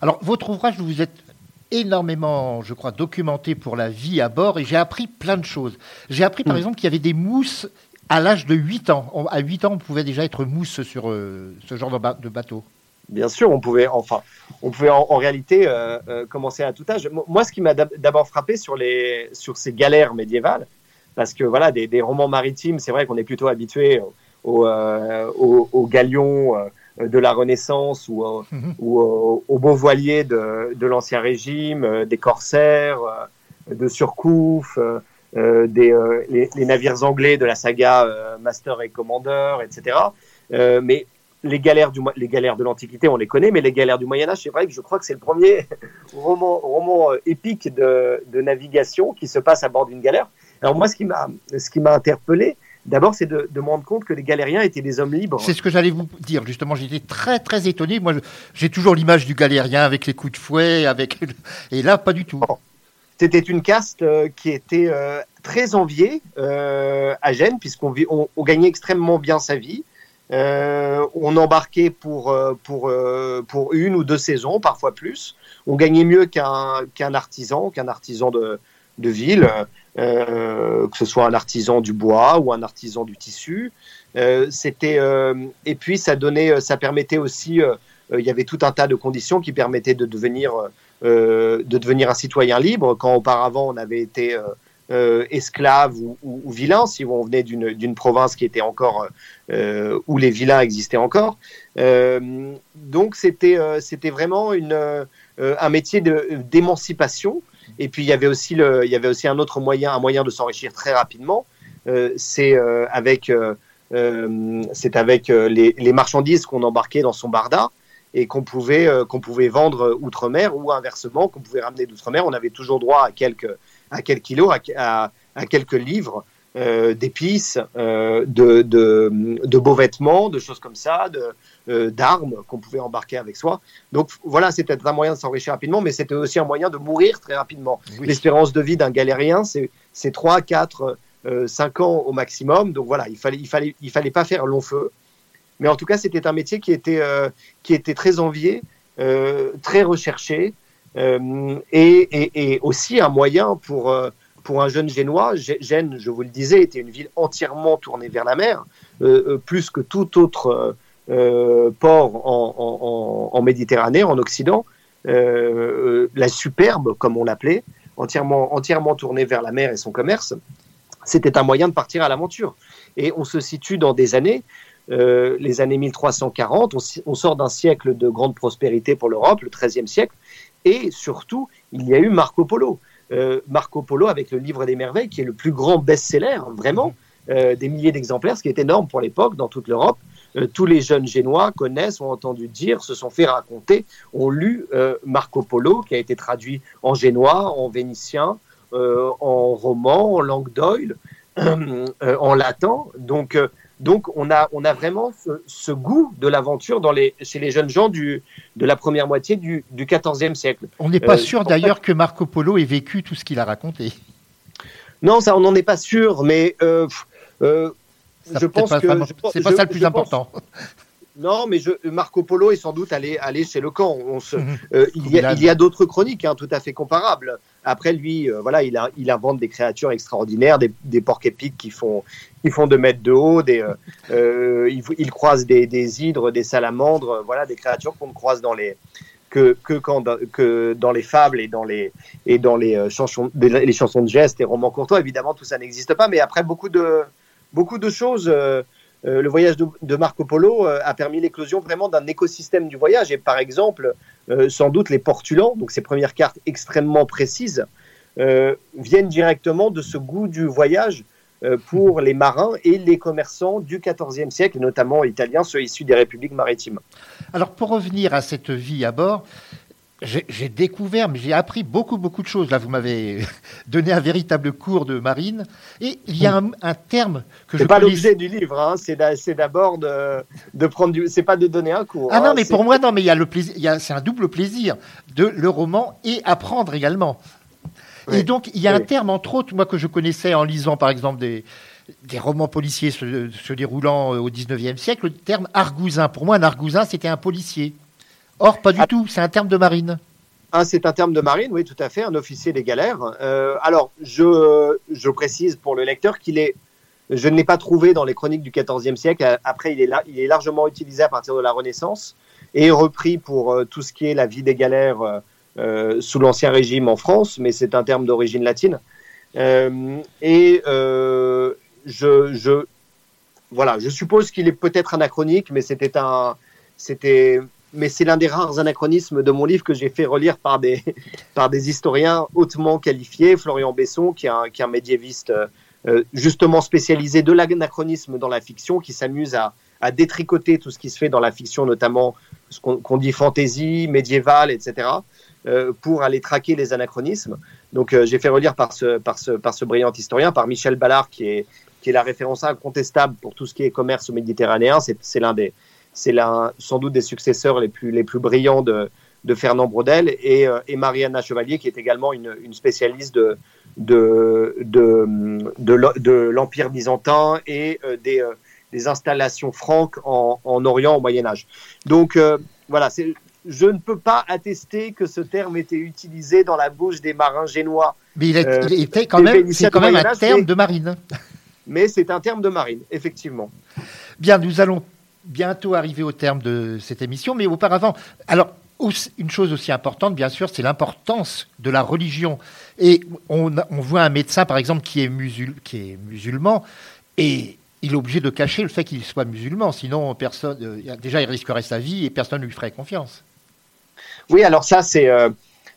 Alors votre ouvrage, vous vous êtes énormément, je crois, documenté pour la vie à bord et j'ai appris plein de choses. J'ai appris par mmh. exemple qu'il y avait des mousses à l'âge de 8 ans. À 8 ans, on pouvait déjà être mousse sur euh, ce genre de, bateau.
Bien sûr, on pouvait, enfin, on pouvait en, réalité euh, euh, commencer à tout âge. Moi, ce qui m'a d'abord frappé sur, les, sur ces galères médiévales, parce que voilà, des, romans maritimes, c'est vrai qu'on est plutôt habitué aux, aux, galions de la Renaissance ou, mhm. ou aux beaux voiliers de, de l'Ancien Régime, des corsaires, de Surcouf. Euh, des, euh, les, les, navires anglais de la saga euh, Master et Commander, etc. mais les galères, du, les galères de l'Antiquité, on les connaît, mais les galères du Moyen Âge, c'est vrai que je crois que c'est le premier roman, roman épique de, de, navigation qui se passe à bord d'une galère. Alors moi, ce qui m'a, ce qui m'a interpellé, D'abord, c'est de, de, me rendre compte que les galériens étaient des hommes libres.
C'est ce que j'allais vous dire, justement. J'étais très, très étonné. Moi, j'ai toujours l'image du galérien avec les coups de fouet, avec... et là, pas du tout.
C'était une caste euh, qui était euh, très enviée euh, à Gênes, puisqu'on on, on gagnait extrêmement bien sa vie. On embarquait pour, pour, pour une ou deux saisons, parfois plus. On gagnait mieux qu'un artisan, qu'un artisan de, de ville, que ce soit un artisan du bois ou un artisan du tissu. C'était et puis ça donnait, ça permettait aussi, il y avait tout un tas de conditions qui permettaient de devenir euh, de devenir un citoyen libre, quand auparavant on avait été euh, euh, esclave ou, ou, vilain, si on venait d'une province qui était encore où les vilains existaient encore. donc c'était c'était vraiment une, un métier d'émancipation. Et puis il y avait aussi le, il y avait aussi un autre moyen, un moyen de s'enrichir très rapidement. c'est avec c'est avec les, les marchandises qu'on embarquait dans son barda et qu'on pouvait, euh, qu'on pouvait vendre outre-mer ou inversement, qu'on pouvait ramener d'outre-mer. On avait toujours droit à quelques, à quelques kilos, à, à, quelques livres euh, d'épices, euh, de, de, de, beaux vêtements, de choses comme ça, euh, d'armes qu'on pouvait embarquer avec soi. Donc voilà, c'était un moyen de s'enrichir rapidement, mais c'était aussi un moyen de mourir très rapidement. L'espérance de vie d'un galérien, c'est, c'est 3, 4, 5 ans au maximum. Donc voilà, il fallait, il fallait, il fallait pas faire long feu. Mais en tout cas, c'était un métier qui était, qui était très envié, très recherché, euh, et, aussi un moyen pour, pour un jeune génois. Gênes, je vous le disais, était une ville entièrement tournée vers la mer, plus que tout autre port en, Méditerranée, en Occident. la superbe, comme on l'appelait, entièrement, entièrement tournée vers la mer et son commerce, c'était un moyen de partir à l'aventure. Et on se situe dans des années euh, les années 1340. On, sort d'un siècle de grande prospérité pour l'Europe, le XIIIe siècle, et surtout, il y a eu Marco Polo. Euh, Marco Polo avec le Livre des Merveilles, qui est le plus grand best-seller, vraiment, euh, des milliers d'exemplaires, ce qui est énorme pour l'époque dans toute l'Europe. tous les jeunes génois connaissent, ont entendu dire, se sont fait raconter, ont lu Marco Polo, qui a été traduit en génois, en vénitien, en roman, en langue d'oil, en latin. Donc, donc on a, on a vraiment ce, goût de l'aventure chez les jeunes gens du, de la première moitié du, du XIVe siècle.
On n'est pas euh, sûr d'ailleurs que Marco Polo ait vécu tout ce qu'il a raconté.
Non, ça on n'en est pas sûr, mais euh, euh, je pense que
c'est pas ça le plus important.
Non, mais je, Marco Polo est sans doute allé, allé chez le camp. On se, il, y a, il, y a, d'autres chroniques hein, tout à fait comparables. Après, lui, euh, voilà, il, invente des créatures extraordinaires, des, porcs épiques qui font, qui font deux mètres de haut, des, euh, euh il, croise des, hydres, des salamandres, voilà, des créatures qu'on ne croise que, dans les fables et dans les, chansons, de gestes et romans courtois. Évidemment, tout ça n'existe pas, mais après, beaucoup de, de choses. Euh, le voyage de, Marco Polo euh, a permis l'éclosion vraiment d'un écosystème du voyage. Et par exemple, euh, sans doute les portulans, donc ces premières cartes extrêmement précises, viennent directement de ce goût du voyage euh, pour les marins et les commerçants du XIVe siècle, notamment italiens, ceux issus des républiques maritimes.
Alors pour revenir à cette vie à bord, j'ai découvert, mais j'ai appris beaucoup, beaucoup de choses. Là, vous m'avez donné un véritable cours de marine. Et il y a un, un terme que je.
C'est pas l'objet du livre, hein. c'est d'abord de, de, prendre du. C'est pas de donner un cours.
Ah
hein.
non, mais pour moi, non, mais il y a le plaisir. C'est un double plaisir de le roman et apprendre également. Et donc, il y a un terme, entre autres, moi, que je connaissais en lisant, par exemple, des, des romans policiers se, se déroulant au 19e siècle, le terme argousin. Pour moi, un argousin, c'était un policier. Or, pas du ah. tout, c'est un terme de marine.
Ah, c'est un terme de marine, oui, tout à fait, un officier des galères. Euh, alors, je, je, précise pour le lecteur qu'il est, je ne l'ai pas trouvé dans les chroniques du XIVe siècle. Après, il est, là, il est largement utilisé à partir de la Renaissance et repris pour euh, tout ce qui est la vie des galères euh, euh sous l'Ancien Régime en France, mais c'est un terme d'origine latine. Euh, et je, je, voilà, je suppose qu'il est peut-être anachronique, mais c'était un, c'était mais c'est l'un des rares anachronismes de mon livre que j'ai fait relire par des, par des historiens hautement qualifiés. Florian Besson, qui est un, qui est un médiéviste euh, justement spécialisé de l'anachronisme dans la fiction, qui s'amuse à, à, détricoter tout ce qui se fait dans la fiction, notamment ce qu'on dit fantaisie, médiévale, etc., euh, pour aller traquer les anachronismes. Donc euh, j'ai fait relire par ce, par, ce, par ce brillant historien, par Michel Ballard, qui est, qui est la référence incontestable pour tout ce qui est commerce méditerranéen. C'est l'un des c'est sans doute des successeurs les plus, les plus brillants de, de Fernand Braudel et, euh, et Mariana Chevalier, qui est également une, une spécialiste de, de, de, de, l'Empire byzantin et euh, des, euh, des, installations franques en, en, Orient au Moyen Âge. Donc voilà, je ne peux pas attester que ce terme était utilisé dans la bouche des marins génois.
Mais il, il était quand même, c'est quand même un terme de marine.
Mais c'est un terme de marine, effectivement.
Bien, nous allons bientôt arriver au terme de cette émission, mais auparavant, alors une chose aussi importante, bien sûr, c'est l'importance de la religion. Et on, voit un médecin, par exemple, qui est, qui est musulman, et il est obligé de cacher le fait qu'il soit musulman, sinon personne, euh, déjà il risquerait sa vie et personne ne lui ferait confiance.
Oui, alors ça c'est euh,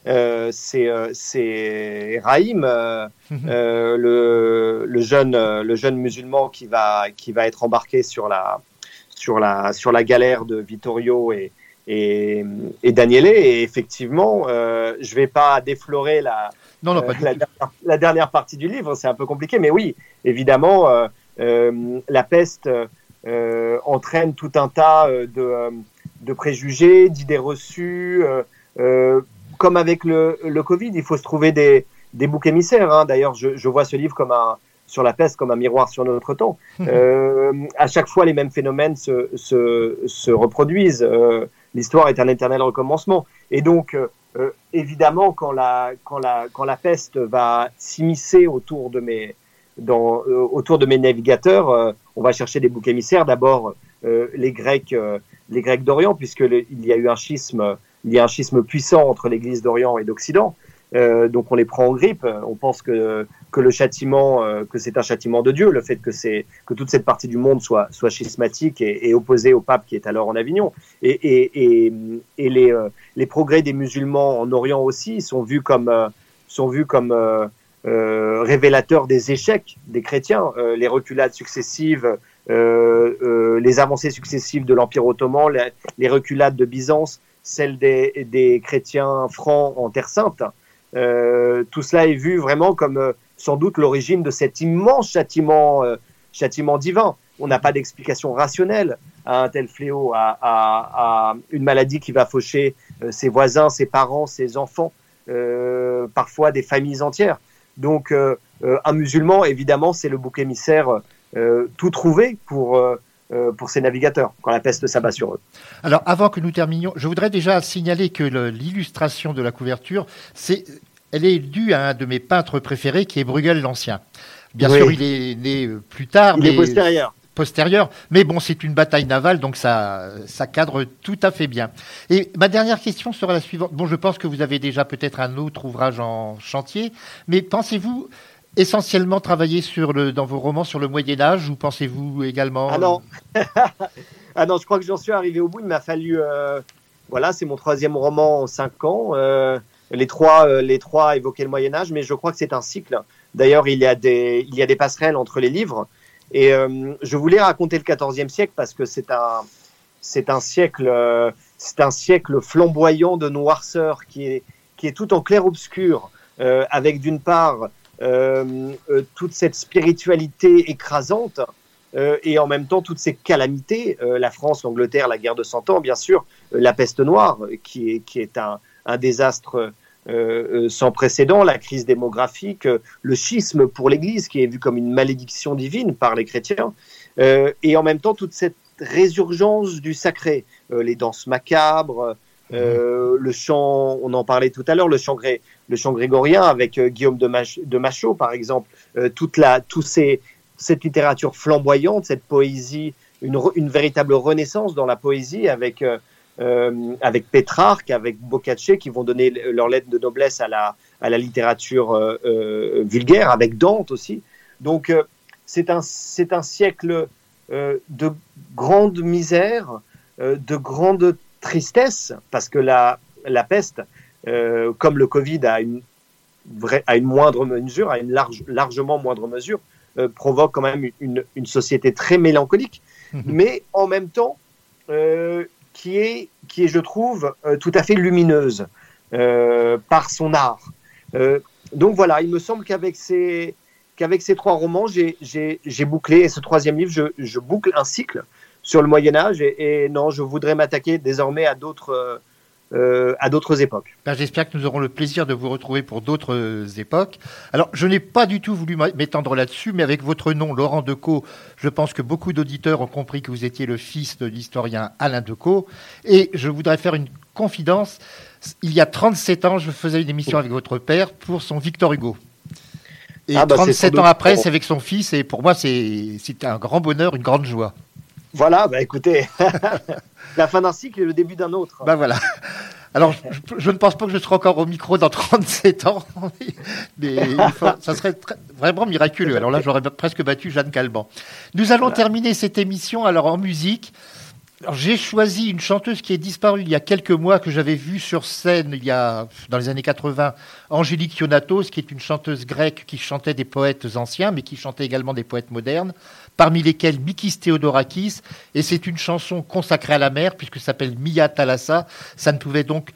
euh, c'est Raïm, mhm. le, le, jeune le jeune musulman qui va qui va être embarqué sur la sur la, sur la galère de Vittorio et, et, et Daniele. Et effectivement, euh, je vais pas déflorer la,
non, non, pas
euh, la, dernière, la, dernière, partie du livre, c'est un peu compliqué, mais oui, évidemment, euh, euh la peste entraîne tout un tas de, de préjugés, d'idées reçues. comme avec le, le Covid, il faut se trouver des, des boucs émissaires. Hein. D'ailleurs, je, je vois ce livre comme un, sur la peste comme un miroir sur notre temps. Euh, à chaque fois, les mêmes phénomènes se, se, se reproduisent. Euh, L'histoire est un éternel recommencement. Et donc, euh, euh évidemment, quand la, quand, la, quand la peste va s'immiscer autour de mes, dans, autour de mes navigateurs, on va chercher des boucs émissaires. D'abord, les Grecs, les Grecs d'Orient, puisque il y a eu un schisme, il y a un schisme puissant entre l'Église d'Orient et d'Occident. Euh, donc on les prend en grippe. On pense que, que le châtiment, euh, que c'est un châtiment de Dieu, le fait que c'est que toute cette partie du monde soit, soit schismatique et, opposée au pape qui est alors en Avignon. Et, et, les, euh, les progrès des musulmans en Orient aussi sont vus comme sont vus comme révélateurs des échecs des chrétiens, les reculades successives. les avancées successives de l'Empire ottoman, les, reculades de Byzance, celles des, des chrétiens francs en Terre Sainte, euh, tout cela est vu vraiment comme euh, sans doute l'origine de cet immense châtiment, euh, châtiment divin. On n'a pas d'explication rationnelle à un tel fléau, à, une maladie qui va faucher ses voisins, ses parents, ses enfants, parfois des familles entières. Donc un musulman, évidemment, c'est le bouc émissaire tout trouvé pour pour ces navigateurs quand la peste s'abat sur eux.
Alors, avant que nous terminions, je voudrais déjà signaler que l'illustration de la couverture, c'est elle est due à un de mes peintres préférés qui est Bruegel l'Ancien. Bien sûr, il est né euh, plus tard.
Il
mais
est postérieur.
Postérieur, mais bon, c'est une bataille navale, donc ça, ça cadre tout à fait bien. Et ma dernière question sera la suivante. Bon, je pense que vous avez déjà peut-être un autre ouvrage en chantier, mais pensez-vous essentiellement travailler sur le, dans vos romans sur le Moyen Âge ou pensez-vous également
Ah non, ah non, je crois que j'en suis arrivé au bout. Il m'a fallu, euh, voilà, c'est mon troisième roman en cinq ans. Euh, les trois, euh, les trois évoquaient le Moyen Âge, mais je crois que c'est un cycle. D'ailleurs, il y a des, il y a des passerelles entre les livres. Et euh, je voulais raconter le XIVe siècle parce que c'est un, c'est un siècle, euh, c'est un siècle flamboyant de noirceur qui est, qui est tout en clair-obscur, euh, avec d'une part toute cette spiritualité écrasante et en même temps toutes ces calamités, la France, l'Angleterre, la guerre de Cent Ans, bien sûr, la peste noire, qui est, qui est un, un désastre euh, euh, sans précédent, la crise démographique, euh, le schisme pour l'Église, qui est vu comme une malédiction divine par les chrétiens, euh, et en même temps toute cette résurgence du sacré, les danses macabres, euh, le chant, on en parlait tout à l'heure, le chant, gré, le chant grégorien avec Guillaume de, Mach, de Machaut, par exemple, toute la, ces, cette littérature flamboyante, cette poésie, une véritable renaissance dans la poésie avec, euh, avec Pétrarque, avec Boccace, qui vont donner le- leur lettre de noblesse à la, à la littérature euh, euh, vulgaire, avec Dante aussi. Donc, euh, c'est un, un siècle de grande misère, de grande tristesse, parce que la, la peste, comme le Covid a une, vraie, à une moindre mesure, à une large, largement moindre mesure, provoque quand même une, une société très mélancolique, mais en même temps euh, qui, est, qui est, je trouve, euh, tout à fait lumineuse euh, par son art. Euh, donc voilà, il me semble qu'avec ces, qu'avec ces trois romans, j'ai- bouclé, et ce troisième livre, je, je boucle un cycle sur le Moyen Âge, et non, je voudrais m'attaquer désormais à d'autres euh, à d'autres époques.
Ben, J'espère que nous aurons le plaisir de vous retrouver pour d'autres euh, époques. Alors, je n'ai pas du tout voulu m'étendre là-dessus, mais avec votre nom, Laurent Decaux, je pense que beaucoup d'auditeurs ont compris que vous étiez le fils de l'historien Alain Decaux. Et je voudrais faire une confidence. Il y a 37 ans, je faisais une émission avec votre père pour son Victor Hugo. Et
Ah, bah,
37 ans après, c'est avec son fils, et pour moi, c'est c'est un grand bonheur, une grande joie.
Voilà, bah écoutez, la fin d'un cycle et le début d'un autre.
Ben voilà. Alors, je, je ne pense pas que je serai encore au micro dans 37 ans, mais faut- ça serait très- vraiment miraculeux. Alors là, j'aurais presque battu Jeanne Calment. Nous allons terminer cette émission alors en musique. J'ai choisi une chanteuse qui est disparue il y a quelques mois, que j'avais vue sur scène il y a, dans les années 80, Angélique Ionatos, qui est une chanteuse grecque qui chantait des poètes anciens, mais qui chantait également des poètes modernes, parmi lesquels Mikis Theodorakis. Et c'est une chanson consacrée à la mer, puisque s'appelle Mia Thalassa. Ça ne pouvait donc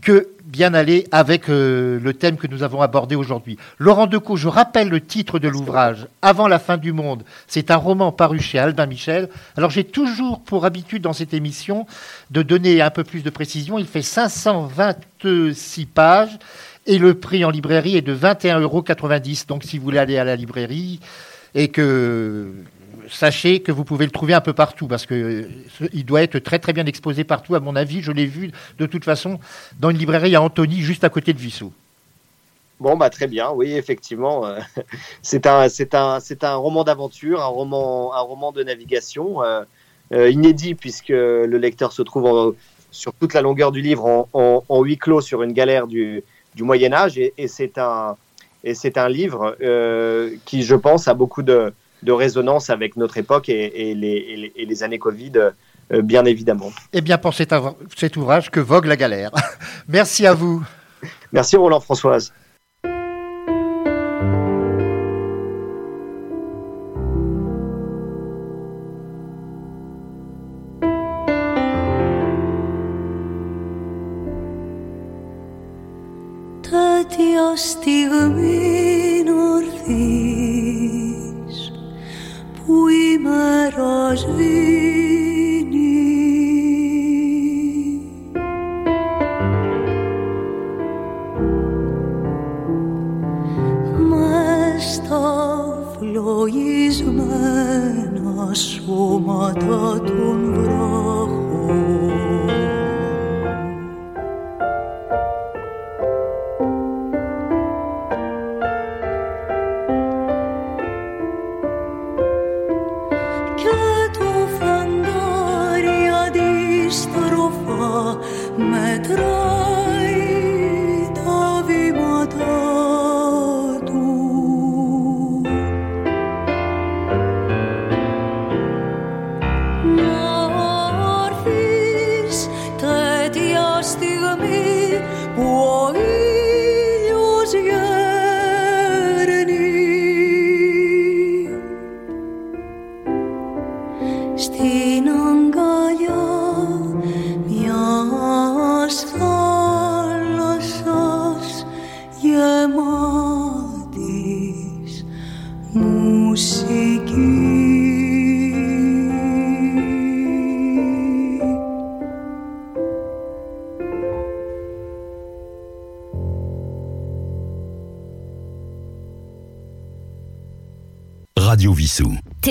que bien aller avec euh, le thème que nous avons abordé aujourd'hui. Laurent Decaux, je rappelle le titre de l'ouvrage, Avant la fin du monde. C'est un roman paru chez Albin Michel. Alors j'ai toujours pour habitude dans cette émission de donner un peu plus de précision. Il fait 526 pages et le prix en librairie est de 21,90 euros. Donc si vous voulez aller à la librairie et que sachez que vous pouvez le trouver un peu partout parce que euh, il doit être très très bien exposé partout à mon avis. Je l'ai vu de toute façon dans une librairie à Antony juste à côté de Vissou.
Bon, bah très bien, oui, effectivement. euh, c'est un, c'est un, c'est un roman d'aventure, un roman, un roman de navigation euh, inédit puisque le lecteur se trouve sur toute la longueur du livre en, huis clos sur une galère du, du Moyen Âge et c'est un, et c'est un livre euh, qui, je pense, a beaucoup de, de résonance avec notre époque et, et, les, et, les, et les années Covid, euh, bien évidemment.
Eh bien, pour cet ouvrage, que vogue la galère. Merci à vous.
Merci Roland Françoise.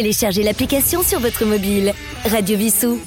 Téléchargez l'application sur votre mobile. Radio Vissou.